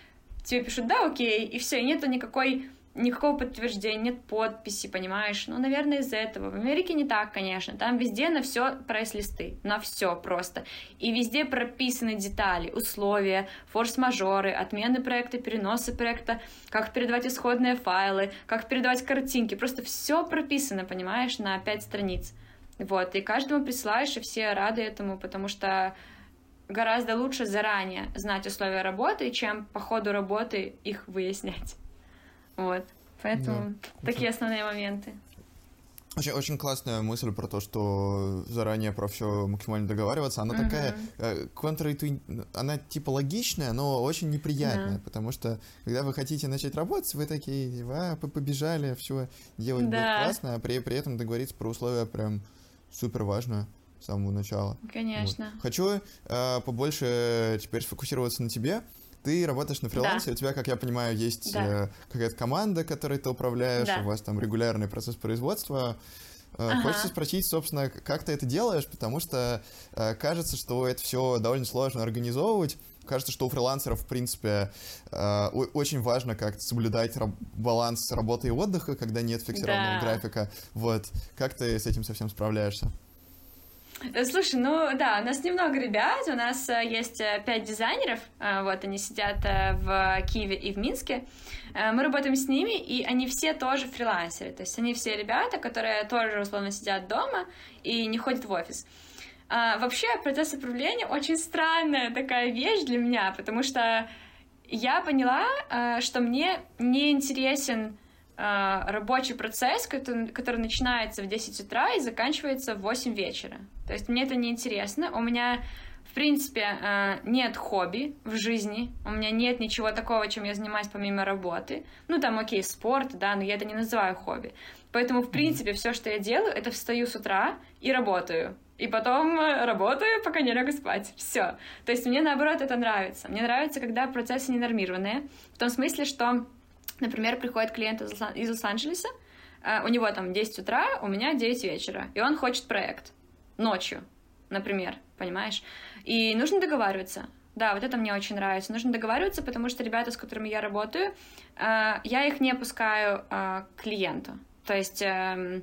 тебе пишут, да, окей, и все, и нету никакой никакого подтверждения, нет подписи, понимаешь? Ну, наверное, из-за этого. В Америке не так, конечно. Там везде на все прайс-листы, на все просто. И везде прописаны детали, условия, форс-мажоры, отмены проекта, переносы проекта, как передавать исходные файлы, как передавать картинки. Просто все прописано, понимаешь, на пять страниц. Вот, и каждому присылаешь, и все рады этому, потому что гораздо лучше заранее знать условия работы, чем по ходу работы их выяснять. Вот. Поэтому да. такие основные моменты.
Очень, очень классная мысль про то, что заранее про все максимально договариваться. Она uh-huh. такая э, она типа логичная, но очень неприятная, uh-huh. потому что когда вы хотите начать работать, вы такие, а, побежали, все делать да. будет классно, а при, при этом договориться про условия прям супер важно с самого начала.
Конечно.
Вот. Хочу э, побольше теперь сфокусироваться на тебе. Ты работаешь на фрилансе, да. у тебя, как я понимаю, есть да. Э, какая-то команда, которой ты управляешь, да. у вас там регулярный процесс производства. Э, ага. Хочется спросить, собственно, как ты это делаешь, потому что э, кажется, что это все довольно сложно организовывать. Кажется, что у фрилансеров, в принципе, очень важно как-то соблюдать баланс работы и отдыха, когда нет фиксированного да. графика. Вот. Как ты с этим совсем справляешься?
Э, слушай, ну да, у нас немного ребят, у нас э, есть э, пять дизайнеров, вот они сидят в Киеве и в Минске. Мы работаем с ними, и они все тоже фрилансеры, то есть они все ребята, которые тоже условно сидят дома и не ходят в офис. Вообще процесс управления очень странная такая вещь для меня, потому что я поняла, что мне не интересен а, рабочий процесс, который, который начинается в 10 утра и заканчивается в 8 вечера. То есть мне это не интересно. У меня, в принципе, а, нет хобби в жизни. У меня нет ничего такого, чем я занимаюсь помимо работы. Ну, там, окей, спорт, да, но я это не называю хобби. Поэтому, в принципе, все, что я делаю, это встаю с утра и работаю. И потом э, работаю, пока не лягу спать. Все. То есть мне, наоборот, это нравится. Мне нравится, когда процессы ненормированные. В том смысле, что Например, приходит клиент из Лос-Анджелеса, у него там 10 утра, у меня 9 вечера, и он хочет проект ночью, например, понимаешь? И нужно договариваться. Да, вот это мне очень нравится. Нужно договариваться, потому что ребята, с которыми я работаю, я их не пускаю к клиенту. То есть эм,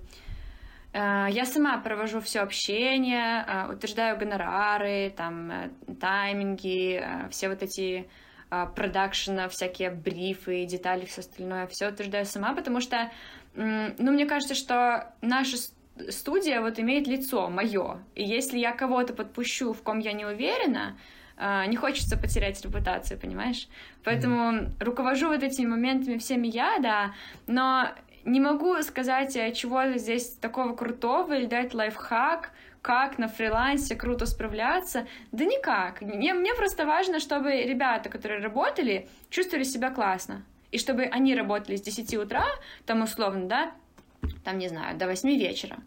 Э, я сама провожу все общение, э, утверждаю гонорары, там, э, тайминги, все вот эти продакшена, всякие брифы, детали, все остальное, все утверждаю сама, потому что, ну, мне кажется, что наша студия вот имеет лицо мое, и если я кого-то подпущу, в ком я не уверена, не хочется потерять репутацию, понимаешь? Поэтому mm-hmm. руковожу вот этими моментами всеми я, да, но не могу сказать э, чего здесь такого крутого или дать лайфхак, как на фрилансе круто справляться. Да никак. Мне, мне просто важно, чтобы ребята, которые работали, чувствовали себя классно. И чтобы они работали с 10 утра, там условно, да, там, не знаю, до 8 вечера.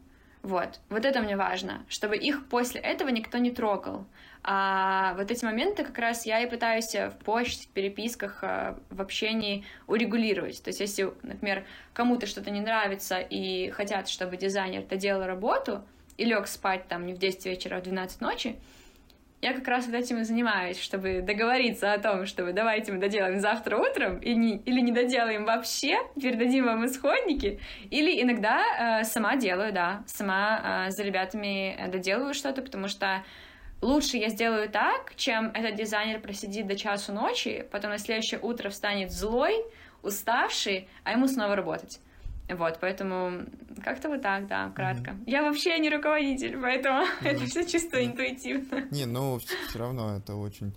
Вот. Вот это мне важно, чтобы их после этого никто не трогал. А вот эти моменты как раз я и пытаюсь в почте, в переписках, э, в общении урегулировать. То есть если, например, кому-то что-то не нравится и хотят, чтобы дизайнер доделал работу и лег спать там не в 10 вечера, а в 12 ночи, я как раз вот этим и занимаюсь, чтобы договориться о том, чтобы давайте мы доделаем завтра утром, и не, или не доделаем вообще, передадим вам исходники, или иногда э, сама делаю, да, сама э, за ребятами доделываю что-то, потому что лучше я сделаю так, чем этот дизайнер просидит до часу ночи, потом на следующее утро встанет злой, уставший, а ему снова работать. Вот, поэтому как-то вот так, да, кратко. Mm-hmm. Я вообще не руководитель, поэтому mm-hmm. это все чисто интуитивно.
Не, ну все равно это очень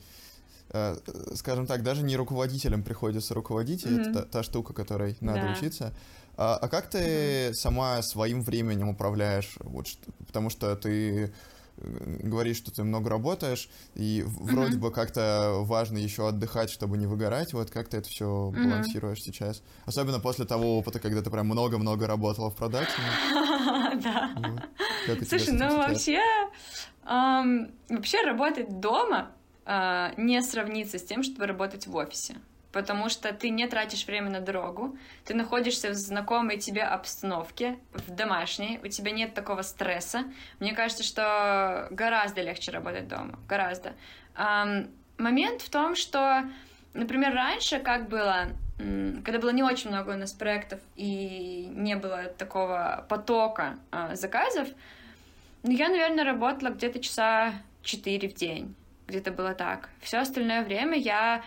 э, скажем так, даже не руководителям приходится руководить, mm-hmm. это та, та штука, которой надо да. учиться. А, а как ты mm-hmm. сама своим временем управляешь? Вот, потому что ты говоришь, что ты много работаешь, и mm-hmm. вроде бы как-то важно еще отдыхать, чтобы не выгорать. Вот как ты это все mm-hmm. балансируешь сейчас? Особенно после того опыта, когда ты прям много-много работала в продакшене.
Да. Слушай, ну вообще, вообще работать дома а, не сравнится с тем, чтобы работать в офисе потому что ты не тратишь время на дорогу, ты находишься в знакомой тебе обстановке, в домашней, у тебя нет такого стресса. Мне кажется, что гораздо легче работать дома, гораздо. Эм, момент в том, что, например, раньше как было, когда было не очень много у нас проектов и не было такого потока э, заказов, ну, я, наверное, работала где-то часа 4 в день где-то было так. Все остальное время я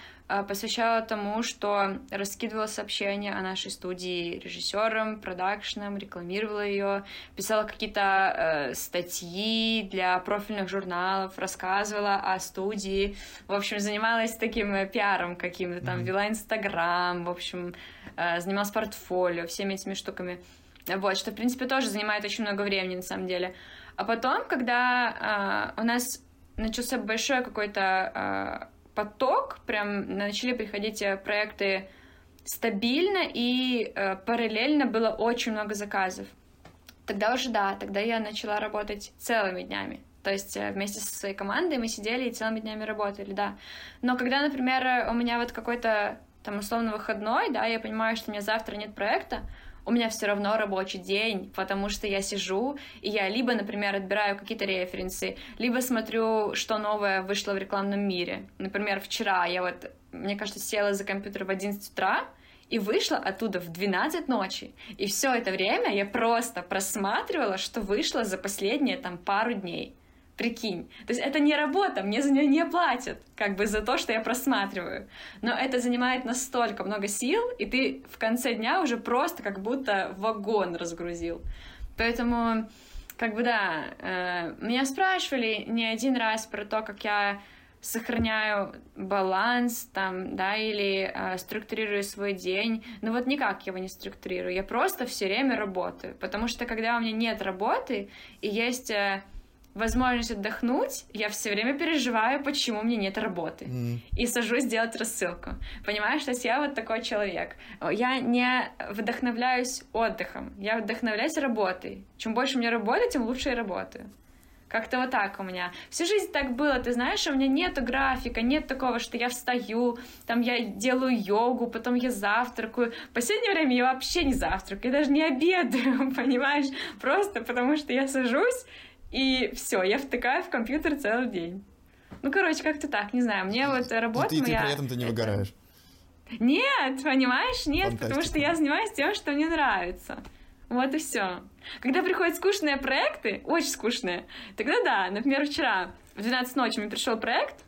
посвящала тому, что раскидывала сообщения о нашей студии режиссерам, продакшнам, рекламировала ее, писала какие-то э, статьи для профильных журналов, рассказывала о студии, в общем, занималась таким э, пиаром каким-то, там, вела Инстаграм, в общем, э, занималась портфолио, всеми этими штуками. Вот, что, в принципе, тоже занимает очень много времени, на самом деле. А потом, когда э, у нас начался большой какой-то э, поток, прям начали приходить э, проекты стабильно, и э, параллельно было очень много заказов. Тогда уже да, тогда я начала работать целыми днями. То есть э, вместе со своей командой мы сидели и целыми днями работали, да. Но когда, например, у меня вот какой-то там условно выходной, да, я понимаю, что у меня завтра нет проекта, у меня все равно рабочий день, потому что я сижу, и я либо, например, отбираю какие-то референсы, либо смотрю, что новое вышло в рекламном мире. Например, вчера я вот, мне кажется, села за компьютер в 11 утра, и вышла оттуда в 12 ночи. И все это время я просто просматривала, что вышло за последние там пару дней. Прикинь. То есть это не работа, мне за нее не платят, как бы за то, что я просматриваю. Но это занимает настолько много сил, и ты в конце дня уже просто как будто вагон разгрузил. Поэтому, как бы да, э, меня спрашивали не один раз про то, как я сохраняю баланс там, да, или э, структурирую свой день. Но вот никак его не структурирую. Я просто все время работаю. Потому что когда у меня нет работы и есть э, возможность отдохнуть, я все время переживаю, почему мне нет работы. Mm. И сажусь делать рассылку. Понимаешь, то есть я вот такой человек. Я не вдохновляюсь отдыхом, я вдохновляюсь работой. Чем больше мне работы, тем лучше я работаю. Как-то вот так у меня. Всю жизнь так было, ты знаешь, у меня нету графика, нет такого, что я встаю, там я делаю йогу, потом я завтракаю. В последнее время я вообще не завтракаю, я даже не обедаю, понимаешь? Просто потому что я сажусь, и все, я втыкаю в компьютер целый день. Ну, короче, как-то так, не знаю. Мне вот работа
ты,
моя...
ты при этом ты не выгораешь?
Нет, понимаешь, нет, Фантастика. потому что я занимаюсь тем, что мне нравится. Вот и все. Когда приходят скучные проекты, очень скучные, тогда да. Например, вчера в 12 ночи мне пришел проект,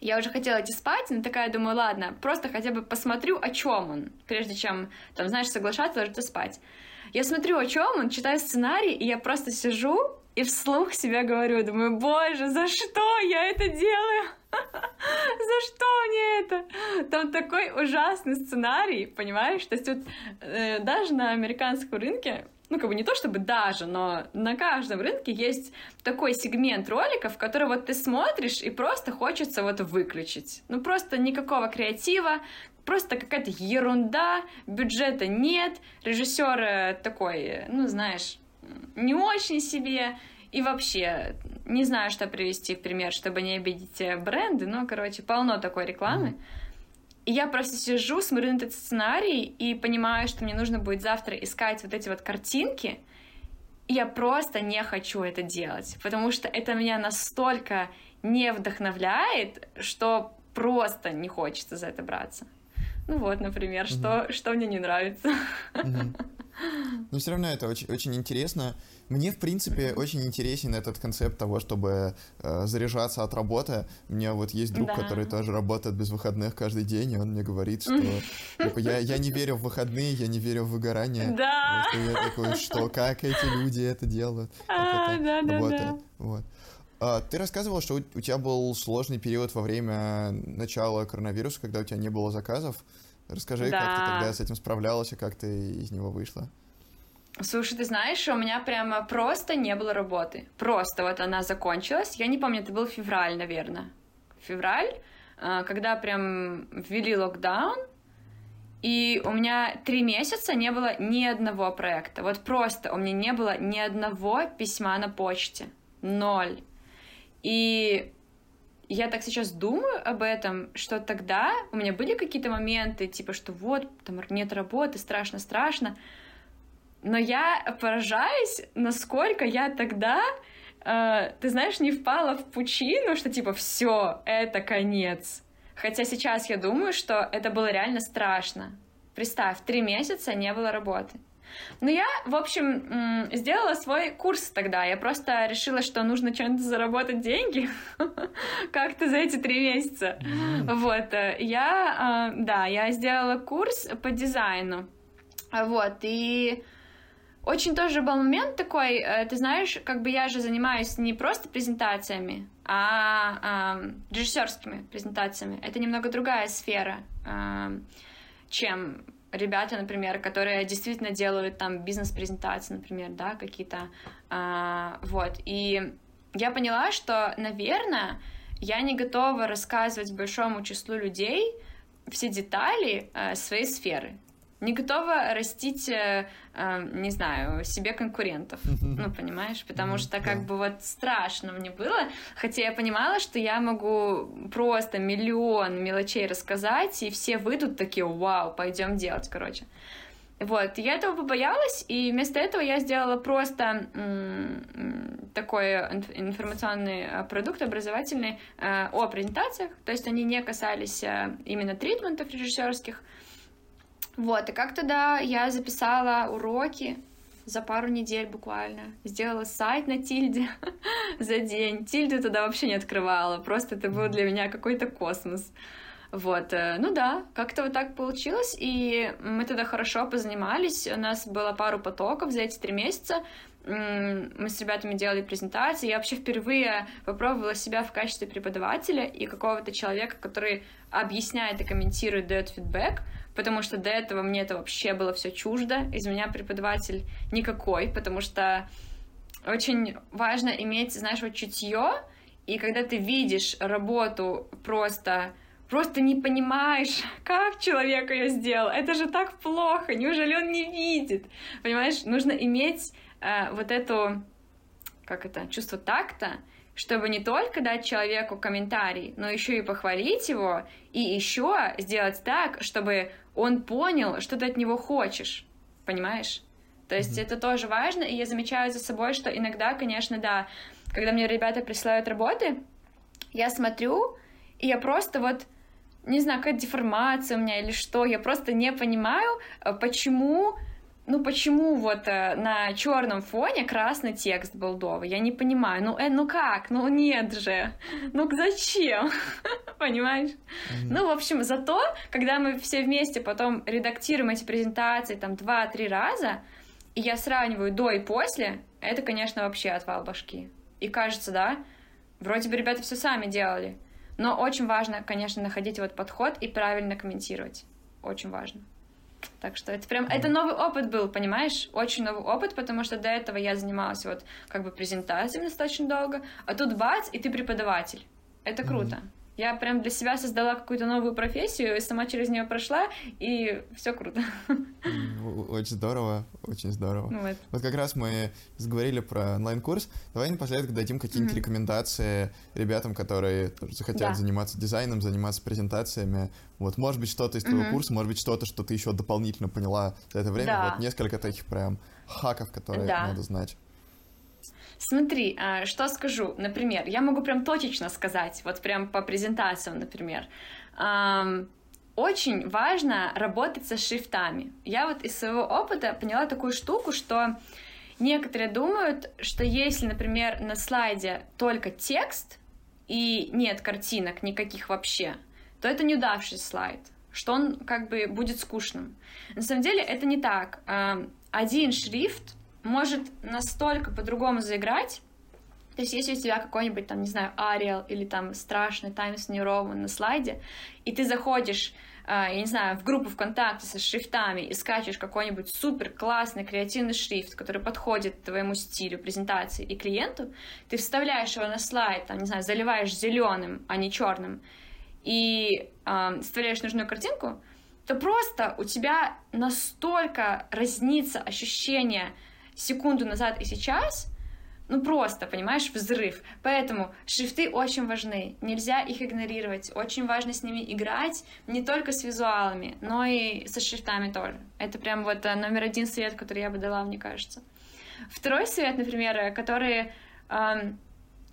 я уже хотела идти спать, но такая думаю, ладно, просто хотя бы посмотрю, о чем он, прежде чем, там, знаешь, соглашаться, ложиться спать. Я смотрю, о чем он, читаю сценарий, и я просто сижу и вслух себя говорю, думаю, боже, за что я это делаю? За что мне это? Там такой ужасный сценарий, понимаешь? То есть вот э, даже на американском рынке ну, как бы не то чтобы даже, но на каждом рынке есть такой сегмент роликов, который вот ты смотришь и просто хочется вот выключить. Ну, просто никакого креатива, просто какая-то ерунда, бюджета нет, режиссер такой, ну, знаешь, не очень себе, и вообще, не знаю, что привести в пример, чтобы не обидеть э, бренды, но, короче, полно такой рекламы. Mm-hmm. И я просто сижу, смотрю на этот сценарий и понимаю, что мне нужно будет завтра искать вот эти вот картинки, и я просто не хочу это делать, потому что это меня настолько не вдохновляет, что просто не хочется за это браться. Ну вот, например, mm-hmm. что, что мне не нравится. Mm-hmm.
Но все равно это очень, очень интересно. Мне, в принципе, очень интересен этот концепт того, чтобы э, заряжаться от работы. У меня вот есть друг, да. который тоже работает без выходных каждый день, и он мне говорит, что типа, я, я не верю в выходные, я не верю в выгорание.
Да.
Что я такой, что, как эти люди это делают? А, это да, работает? Да, да. Вот. А, ты рассказывал, что у тебя был сложный период во время начала коронавируса, когда у тебя не было заказов. Расскажи, да. как ты тогда с этим справлялась и как ты из него вышла.
Слушай, ты знаешь, у меня прямо просто не было работы. Просто вот она закончилась. Я не помню, это был февраль, наверное. Февраль, а, когда прям ввели локдаун, и у меня три месяца не было ни одного проекта. Вот просто у меня не было ни одного письма на почте. Ноль. И я так сейчас думаю об этом, что тогда у меня были какие-то моменты, типа, что вот, там нет работы, страшно-страшно. Но я поражаюсь, насколько я тогда, э, ты знаешь, не впала в пучину, что типа все, это конец. Хотя сейчас я думаю, что это было реально страшно. Представь, три месяца не было работы. Но я, в общем, сделала свой курс тогда. Я просто решила, что нужно чем-то заработать деньги как-то за эти три месяца. Вот. Э, я, э, да, я сделала курс по дизайну. Вот. И очень тоже был момент такой, э, ты знаешь, как бы я же занимаюсь не просто презентациями, а э, режиссерскими презентациями. Это немного другая сфера, э, чем ребята, например, которые действительно делают там бизнес-презентации, например, да, какие-то, э, вот. И я поняла, что, наверное, я не готова рассказывать большому числу людей все детали э, своей сферы не готова растить, э, э, не знаю, себе конкурентов. Ну, понимаешь? Потому что как бы вот страшно мне было. Хотя я понимала, что я могу просто миллион мелочей рассказать, и все выйдут такие, вау, пойдем делать, короче. Вот, я этого побоялась, и вместо этого я сделала просто такой информационный э, продукт образовательный э, о презентациях, то есть они не касались именно тритментов режиссерских, вот, и как тогда я записала уроки за пару недель буквально. Сделала сайт на Тильде за день. Тильду тогда вообще не открывала, просто это был для меня какой-то космос. Вот, э, ну да, как-то вот так получилось, и мы тогда хорошо позанимались, у нас было пару потоков за эти три месяца, мы с ребятами делали презентации, я вообще впервые попробовала себя в качестве преподавателя и какого-то человека, который объясняет и комментирует, дает фидбэк, потому что до этого мне это вообще было все чуждо. Из меня преподаватель никакой, потому что очень важно иметь, знаешь, вот чутье, и когда ты видишь работу просто просто не понимаешь, как человек ее сделал. Это же так плохо. Неужели он не видит? Понимаешь, нужно иметь э, вот эту как это, чувство такта, чтобы не только дать человеку комментарий, но еще и похвалить его, и еще сделать так, чтобы он понял, что ты от него хочешь. Понимаешь? То есть mm-hmm. это тоже важно, и я замечаю за собой, что иногда, конечно, да, когда мне ребята присылают работы, я смотрю, и я просто вот не знаю, какая деформация у меня или что, я просто не понимаю, э, почему ну почему вот э, на черном фоне красный текст болдовый? Я не понимаю. Ну, э, ну как? Ну нет же. Ну зачем? Понимаешь? Mm-hmm. Ну, в общем, зато, когда мы все вместе потом редактируем эти презентации там два-три раза, и я сравниваю до и после, это, конечно, вообще отвал башки. И кажется, да, вроде бы ребята все сами делали. Но очень важно, конечно, находить вот подход и правильно комментировать. Очень важно. Так что это прям, это новый опыт был, понимаешь? Очень новый опыт, потому что до этого я занималась вот как бы презентациями достаточно долго, а тут бац, и ты преподаватель. Это круто. Mm-hmm. Я прям для себя создала какую-то новую профессию и сама через нее прошла, и все круто.
Очень здорово, очень здорово. Ну, вот. вот как раз мы заговорили про онлайн-курс. Давай напоследок дадим какие-нибудь mm-hmm. рекомендации ребятам, которые захотят да. заниматься дизайном, заниматься презентациями. Вот, может быть, что-то из твоего mm-hmm. курса, может быть, что-то, что ты еще дополнительно поняла за это время. Да. Вот несколько таких прям хаков, которые да. надо знать.
Смотри, а, что скажу. Например, я могу прям точечно сказать, вот прям по презентациям, например. Очень важно работать со шрифтами. Я вот из своего опыта поняла такую штуку, что некоторые думают, что если, например, на слайде только текст и нет картинок никаких вообще, то это неудавшийся слайд, что он как бы будет скучным. На самом деле это не так. Один шрифт может настолько по-другому заиграть, то есть, если у тебя какой-нибудь, там, не знаю, Ариэл или там страшный Times New Roman на слайде, и ты заходишь, э, я не знаю, в группу ВКонтакте со шрифтами и скачешь какой-нибудь супер классный креативный шрифт, который подходит твоему стилю презентации и клиенту, ты вставляешь его на слайд, там, не знаю, заливаешь зеленым, а не черным, и э, вставляешь нужную картинку, то просто у тебя настолько разнится ощущение секунду назад и сейчас, ну просто, понимаешь, взрыв. Поэтому шрифты очень важны, нельзя их игнорировать, очень важно с ними играть, не только с визуалами, но и со шрифтами тоже. Это прям вот э, номер один совет, который я бы дала, мне кажется. Второй совет, например, который эм,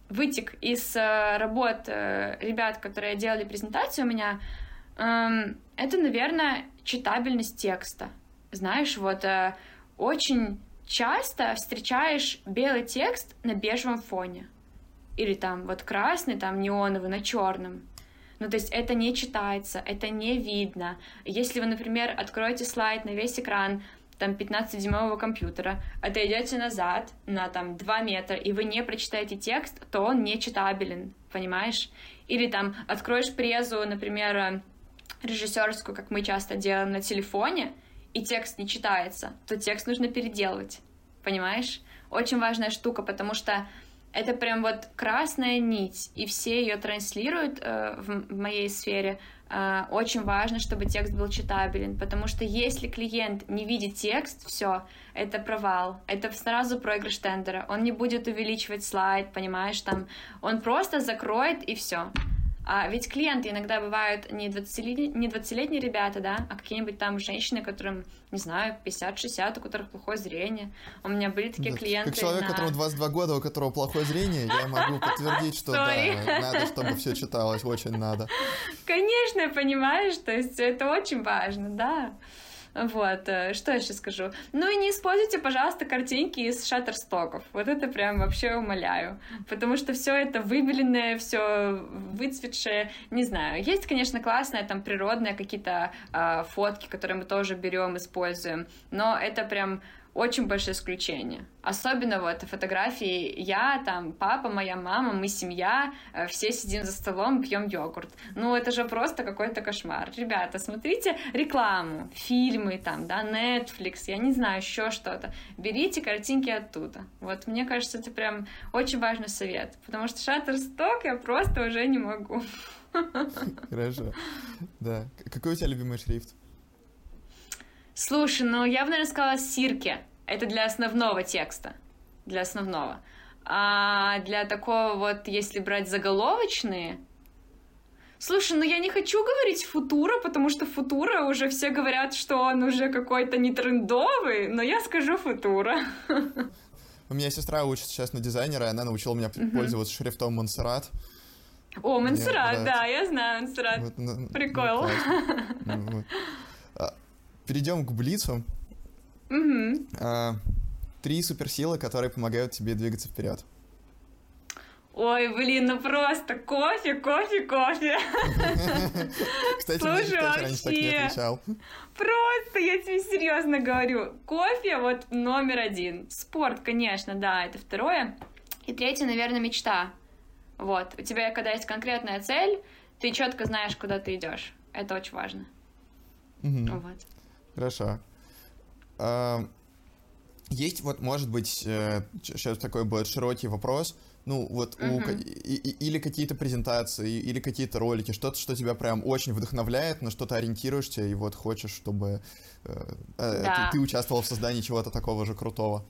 вытек из э, работ э, ребят, которые делали презентацию у меня, эм, это, наверное, читабельность текста. Знаешь, вот э, очень часто встречаешь белый текст на бежевом фоне. Или там вот красный, там неоновый на черном. Ну, то есть это не читается, это не видно. Если вы, например, откроете слайд на весь экран, там 15-дюймового компьютера, отойдете назад на там 2 метра, и вы не прочитаете текст, то он не читабелен, понимаешь? Или там откроешь презу, например, режиссерскую, как мы часто делаем на телефоне, и текст не читается, то текст нужно переделывать. Понимаешь? Очень важная штука, потому что это прям вот красная нить, и все ее транслируют э, в, моей сфере. Э, очень важно, чтобы текст был читабелен, потому что если клиент не видит текст, все, это провал, это сразу проигрыш тендера. Он не будет увеличивать слайд, понимаешь, там, он просто закроет и все. А ведь клиенты иногда бывают не 20-летние, не 20 ребята, да, а какие-нибудь там женщины, которым, не знаю, 50-60, у которых плохое зрение. У меня были такие да, клиенты.
Как человек,
на...
которому 22 года, у которого плохое зрение, я могу подтвердить, что да, надо, чтобы все читалось, очень надо.
Конечно, понимаешь, то есть это очень важно, да. Вот, э, что я еще скажу? Ну и не используйте, пожалуйста, картинки из шаттерстоков. Вот это прям вообще умоляю. Потому что все это выбеленное, все выцветшее, не знаю. Есть, конечно, классные там природные какие-то э, фотки, которые мы тоже берем, используем, но это прям очень большое исключение. Особенно вот фотографии я, там, папа, моя мама, мы семья, э, все сидим за столом, пьем йогурт. Ну, это же просто какой-то кошмар. Ребята, смотрите рекламу, фильмы там, да, Netflix, я не знаю, еще что-то. Берите картинки оттуда. Вот, мне кажется, это прям очень важный совет, потому что Shutterstock я просто уже не могу.
Хорошо. Да. Какой у тебя любимый шрифт?
Слушай, ну я бы, наверное, сказала сирки. Это для основного текста. Для основного. А для такого вот, если брать заголовочные, Слушай, ну я не хочу говорить футура, потому что футура уже все говорят, что он уже какой-то не трендовый, но я скажу футура.
У меня сестра учится сейчас на дизайнера, и она научила меня uh-huh. пользоваться шрифтом Монсеррат.
О, Монсеррат, да, я знаю Монсеррат. Вот, ну, Прикол.
Ну, ну, а, перейдем к Блицу.
Угу.
А, три суперсилы, которые помогают тебе двигаться вперед.
Ой, блин, ну просто кофе, кофе, кофе.
Кстати, Слушай, вообще.
Просто, я тебе серьезно говорю, кофе вот номер один. Спорт, конечно, да, это второе. И третье, наверное, мечта. Вот, у тебя, когда есть конкретная цель, ты четко знаешь, куда ты идешь. Это очень важно.
Угу. Вот. Хорошо. Есть вот, может быть, сейчас э, такой будет широкий вопрос – ну, вот uh-huh. у, и, и, или какие-то презентации, или какие-то ролики, что-то, что тебя прям очень вдохновляет, на что-то ориентируешься, и вот хочешь, чтобы э, э, да. ты, ты участвовал в создании чего-то такого же крутого.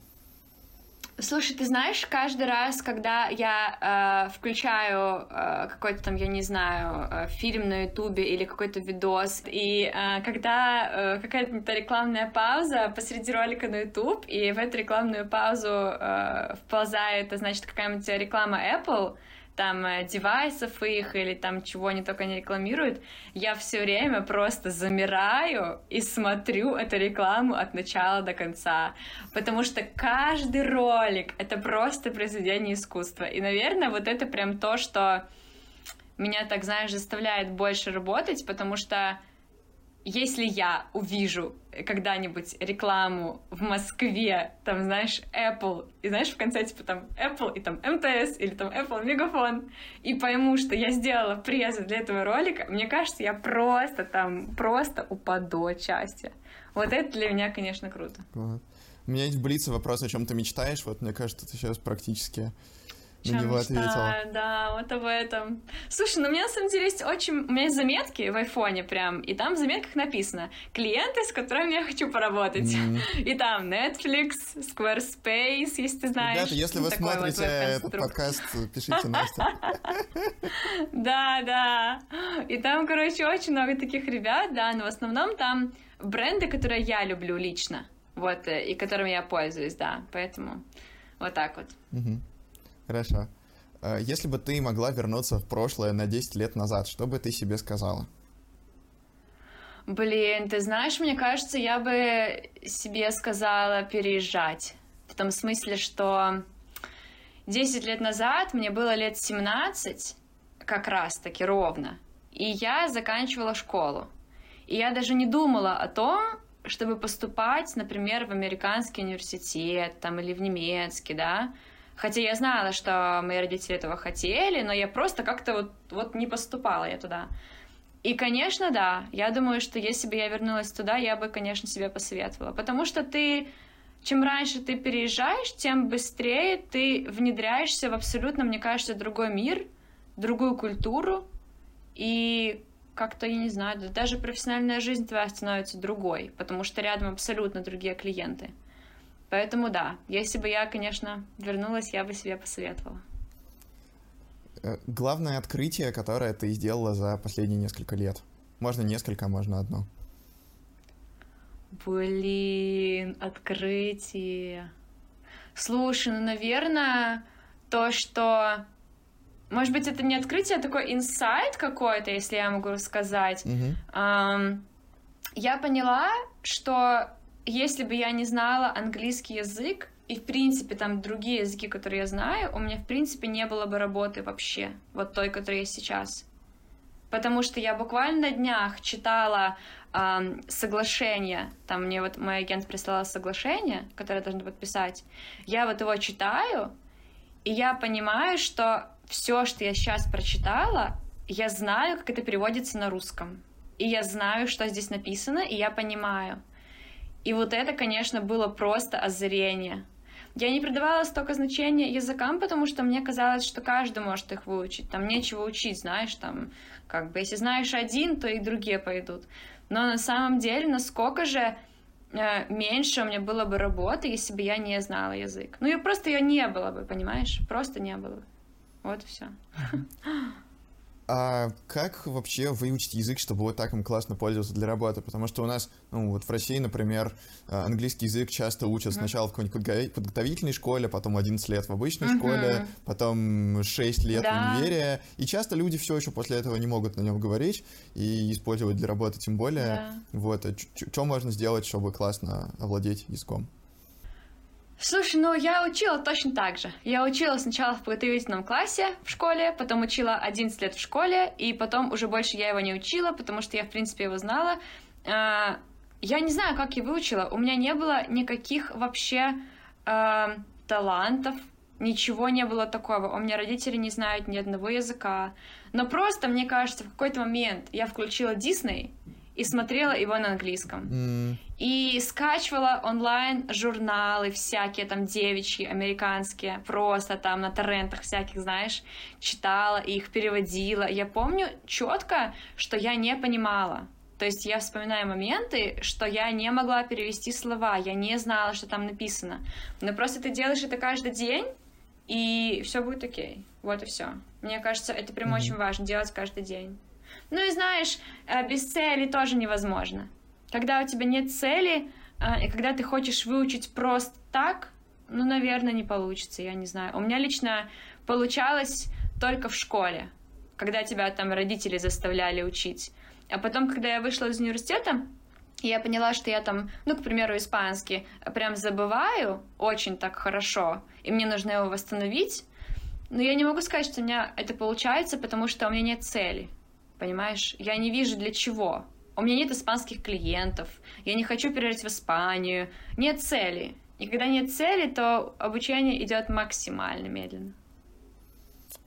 Слушай, ты знаешь, каждый раз, когда я э, включаю э, какой-то там, я не знаю, э, фильм на Ютубе или какой-то видос, и э, когда э, какая-то рекламная пауза посреди ролика на Ютуб, и в эту рекламную паузу э, вползает, значит, какая-нибудь реклама Apple, там э, девайсов их или там чего они только не рекламируют, я все время просто замираю и смотрю эту рекламу от начала до конца, потому что каждый ролик — это просто произведение искусства. И, наверное, вот это прям то, что меня, так знаешь, заставляет больше работать, потому что если я увижу когда-нибудь рекламу в Москве, там, знаешь, Apple, и знаешь, в конце, типа, там, Apple и там МТС, или там Apple Мегафон, и пойму, что я сделала презы для этого ролика, мне кажется, я просто там, просто упаду от счастья. Вот это для меня, конечно, круто.
У меня есть в Блице вопрос, о чем ты мечтаешь, вот мне кажется, ты сейчас практически
на него ответила. Да, вот об этом. Слушай, ну у меня на самом деле есть очень... У меня есть заметки в айфоне прям, и там в заметках написано «Клиенты, с которыми я хочу поработать». Mm-hmm. И там Netflix, Squarespace, если ты знаешь.
Ребята, если вы смотрите вот этот подкаст, пишите Настя.
Да, да. И там, короче, очень много таких ребят, да, но в основном там бренды, которые я люблю лично, вот, э, и которыми я пользуюсь, да, поэтому вот так вот.
Хорошо. Э, если бы ты могла вернуться в прошлое на 10 лет назад, что бы ты себе сказала?
Блин, ты знаешь, мне кажется, я бы себе сказала переезжать. В том смысле, что 10 лет назад мне было лет 17, как раз-таки ровно, и я заканчивала школу. И я даже не думала о том, чтобы поступать, например, в американский университет там, или в немецкий, да, Хотя я знала, что мои родители этого хотели, но я просто как-то вот, вот не поступала я туда. И, конечно, да, я думаю, что если бы я вернулась туда, я бы, конечно, себе посоветовала. Потому что ты, чем раньше ты переезжаешь, тем быстрее ты внедряешься в абсолютно, мне кажется, другой мир, другую культуру. И как-то, я не знаю, даже профессиональная жизнь твоя становится другой, потому что рядом абсолютно другие клиенты. Поэтому да, если бы я, конечно, вернулась, я бы себе посоветовала.
Э, главное открытие, которое ты сделала за последние несколько лет. Можно несколько, а можно одно.
Блин, открытие. Слушай, ну, наверное, то, что... Может быть, это не открытие, а такой инсайт какой-то, если я могу рассказать.
Mm-hmm.
Um, я поняла, что если бы я не знала английский язык, и, в принципе, там другие языки, которые я знаю, у меня, в принципе, не было бы работы вообще, вот той, которая есть сейчас. Потому что я буквально на днях читала э, соглашение, там мне вот мой агент прислал соглашение, которое я должна подписать. Я вот его читаю, и я понимаю, что все, что я сейчас прочитала, я знаю, как это переводится на русском. И я знаю, что здесь написано, и я понимаю. И вот это, конечно, было просто озарение. Я не придавала столько значения языкам, потому что мне казалось, что каждый может их выучить. Там нечего учить, знаешь, там, как бы, если знаешь один, то и другие пойдут. Но на самом деле, насколько же э, меньше у меня было бы работы, если бы я не знала язык. Ну, и просто ее не было бы, понимаешь? Просто не было бы. Вот все.
А как вообще выучить язык, чтобы вот так им классно пользоваться для работы? Потому что у нас, ну вот в России, например, а, английский язык часто учат сначала в какой-нибудь подготовительной школе, потом 11 лет в обычной школе, потом 6 лет да. в универе, и часто люди все еще после этого не могут на нем говорить и использовать для работы тем более. Да. Вот, а что можно сделать, чтобы классно овладеть языком?
Слушай, ну я учила точно так же. Я учила сначала в подготовительном классе в школе, потом учила 11 лет в школе, и потом уже больше я его не учила, потому что я, в принципе, его знала. А, я не знаю, как я выучила. У меня не было никаких вообще э, талантов, ничего не было такого. У меня родители не знают ни одного языка. Но просто, мне кажется, в какой-то момент я включила Дисней, и смотрела его на английском. Mm. И скачивала онлайн журналы всякие, там, девичьи, американские, просто там на торрентах всяких, знаешь, читала их, переводила. Я помню четко, что я не понимала. То есть я вспоминаю моменты, что я не могла перевести слова, я не знала, что там написано. Но просто ты делаешь это каждый день, и все будет окей. Вот и все. Мне кажется, это прям mm-hmm. очень важно делать каждый день. Ну и знаешь, э, без цели тоже невозможно. Когда у тебя нет цели, э, и когда ты хочешь выучить просто так, ну, наверное, не получится, я не знаю. У меня лично получалось только в школе, когда тебя там родители заставляли учить. А потом, когда я вышла из университета, я поняла, что я там, ну, к примеру, испанский прям забываю очень так хорошо, и мне нужно его восстановить. Но я не могу сказать, что у меня это получается, потому что у меня нет цели. Понимаешь? Я не вижу для чего. У меня нет испанских клиентов, я не хочу переезжать в Испанию, нет цели. И когда нет цели, то обучение идет максимально медленно.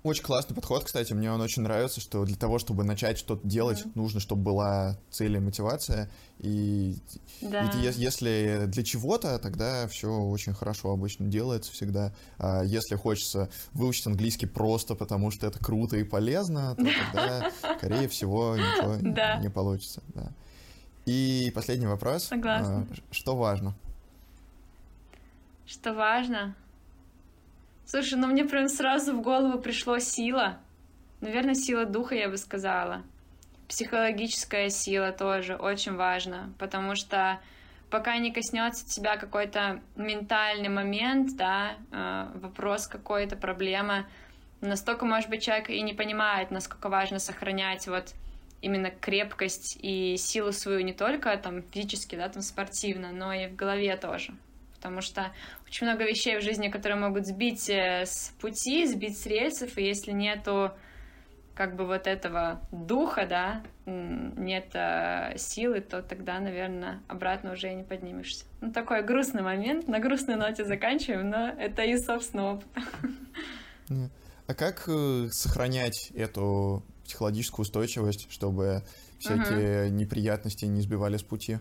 Очень классный подход, кстати, мне он очень нравится, что для того, чтобы начать что-то делать, mm-hmm. нужно, чтобы была цель и мотивация. И, да. и если для чего-то, тогда все очень хорошо обычно делается всегда. А если хочется выучить английский просто потому, что это круто и полезно, то тогда, скорее всего, ничего не получится. Да. И последний вопрос.
Согласна.
А, что важно?
Что важно? Слушай, ну мне прям сразу в голову пришло сила. Наверное, сила духа, я бы сказала. Психологическая сила тоже очень важна, потому что пока не коснется тебя какой-то ментальный момент, да, э, вопрос какой-то, проблема, настолько, может быть, человек и не понимает, насколько важно сохранять вот именно крепкость и силу свою не только там физически, да, там спортивно, но и в голове тоже потому что очень много вещей в жизни, которые могут сбить э, с пути, сбить с рельсов, и если нету как бы вот этого духа, да, нет э, силы, то тогда, наверное, обратно уже и не поднимешься. Ну, такой грустный момент, на грустной ноте заканчиваем, но это и собственного опыта.
А как э, сохранять эту психологическую устойчивость, чтобы всякие uh-huh. неприятности не сбивали с пути?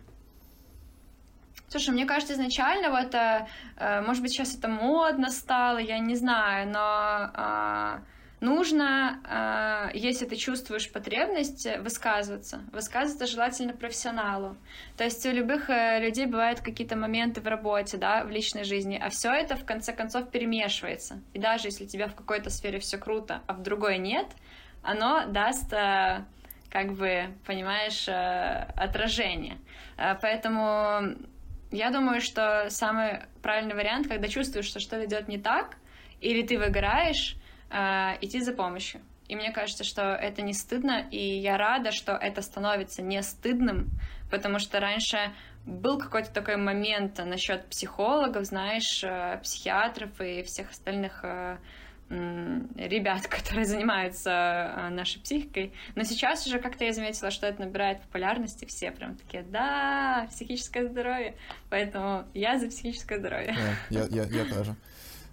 Слушай, мне кажется, изначально вот, э, э, может быть, сейчас это модно стало, я не знаю, но э, нужно, э, если ты чувствуешь потребность, высказываться. Высказываться желательно профессионалу. То есть у любых э, людей бывают какие-то моменты в работе, да, в личной жизни, а все это в конце концов перемешивается. И даже если у тебя в какой-то сфере все круто, а в другой нет, оно даст э, как бы, понимаешь, отражение. Поэтому я думаю, что самый правильный вариант, когда чувствуешь, что что-то идет не так, или ты выгораешь, э, идти за помощью. И мне кажется, что это не стыдно, и я рада, что это становится не стыдным, потому что раньше был какой-то такой момент насчет психологов, знаешь, э, психиатров и всех остальных э, ребят, которые занимаются э, нашей психикой. Но сейчас уже как-то я заметила, что это набирает популярности. Все прям такие, да, психическое здоровье. Поэтому я за психическое здоровье.
Да, я, я, я тоже.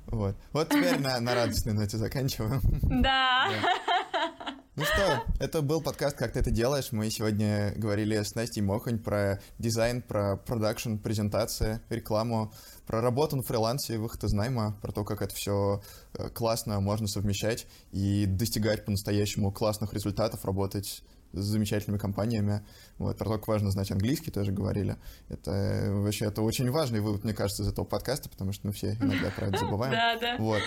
Вот. Вот теперь на, на радостной ноте заканчиваем.
Да.
да. Ну что, это был подкаст «Как ты это делаешь». Мы сегодня говорили с Настей Мохань про дизайн, про продакшн, презентации, рекламу, про работу на фрилансе, выход из найма, про то, как это все э, классно можно совмещать и достигать по-настоящему классных результатов, работать с замечательными компаниями. Вот, про то, как важно знать английский, тоже говорили. Это вообще это очень важный вывод, мне кажется, из этого подкаста, потому что мы все иногда про это забываем.
Да, да.
Вот.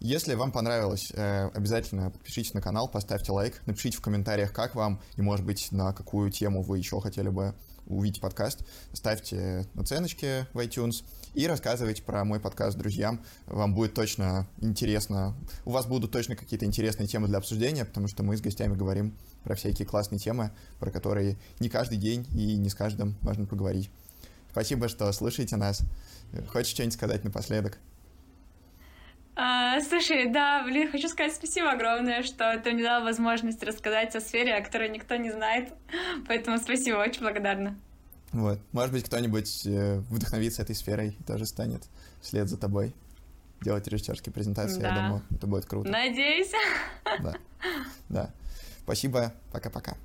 Если вам понравилось, э, обязательно подпишитесь на канал, поставьте лайк, напишите в комментариях, как вам, и, может быть, на какую тему вы еще хотели бы увидеть подкаст. Ставьте оценочки в iTunes и рассказывайте про мой подкаст друзьям. Вам будет точно интересно, у вас будут точно какие-то интересные темы для обсуждения, потому что мы с гостями говорим про всякие классные темы, про которые не каждый день и не с каждым можно поговорить. Спасибо, что слушаете нас. Хочешь что-нибудь сказать напоследок?
А, слушай, да, блин, хочу сказать спасибо огромное, что ты мне дал возможность рассказать о сфере, о которой никто не знает. Поэтому спасибо, очень благодарна.
Вот. Может быть, кто-нибудь э, вдохновится этой сферой и тоже станет вслед за тобой делать режиссерские презентации. Да. Я думаю, это будет круто.
Надеюсь.
Да. Да. Спасибо. Пока-пока.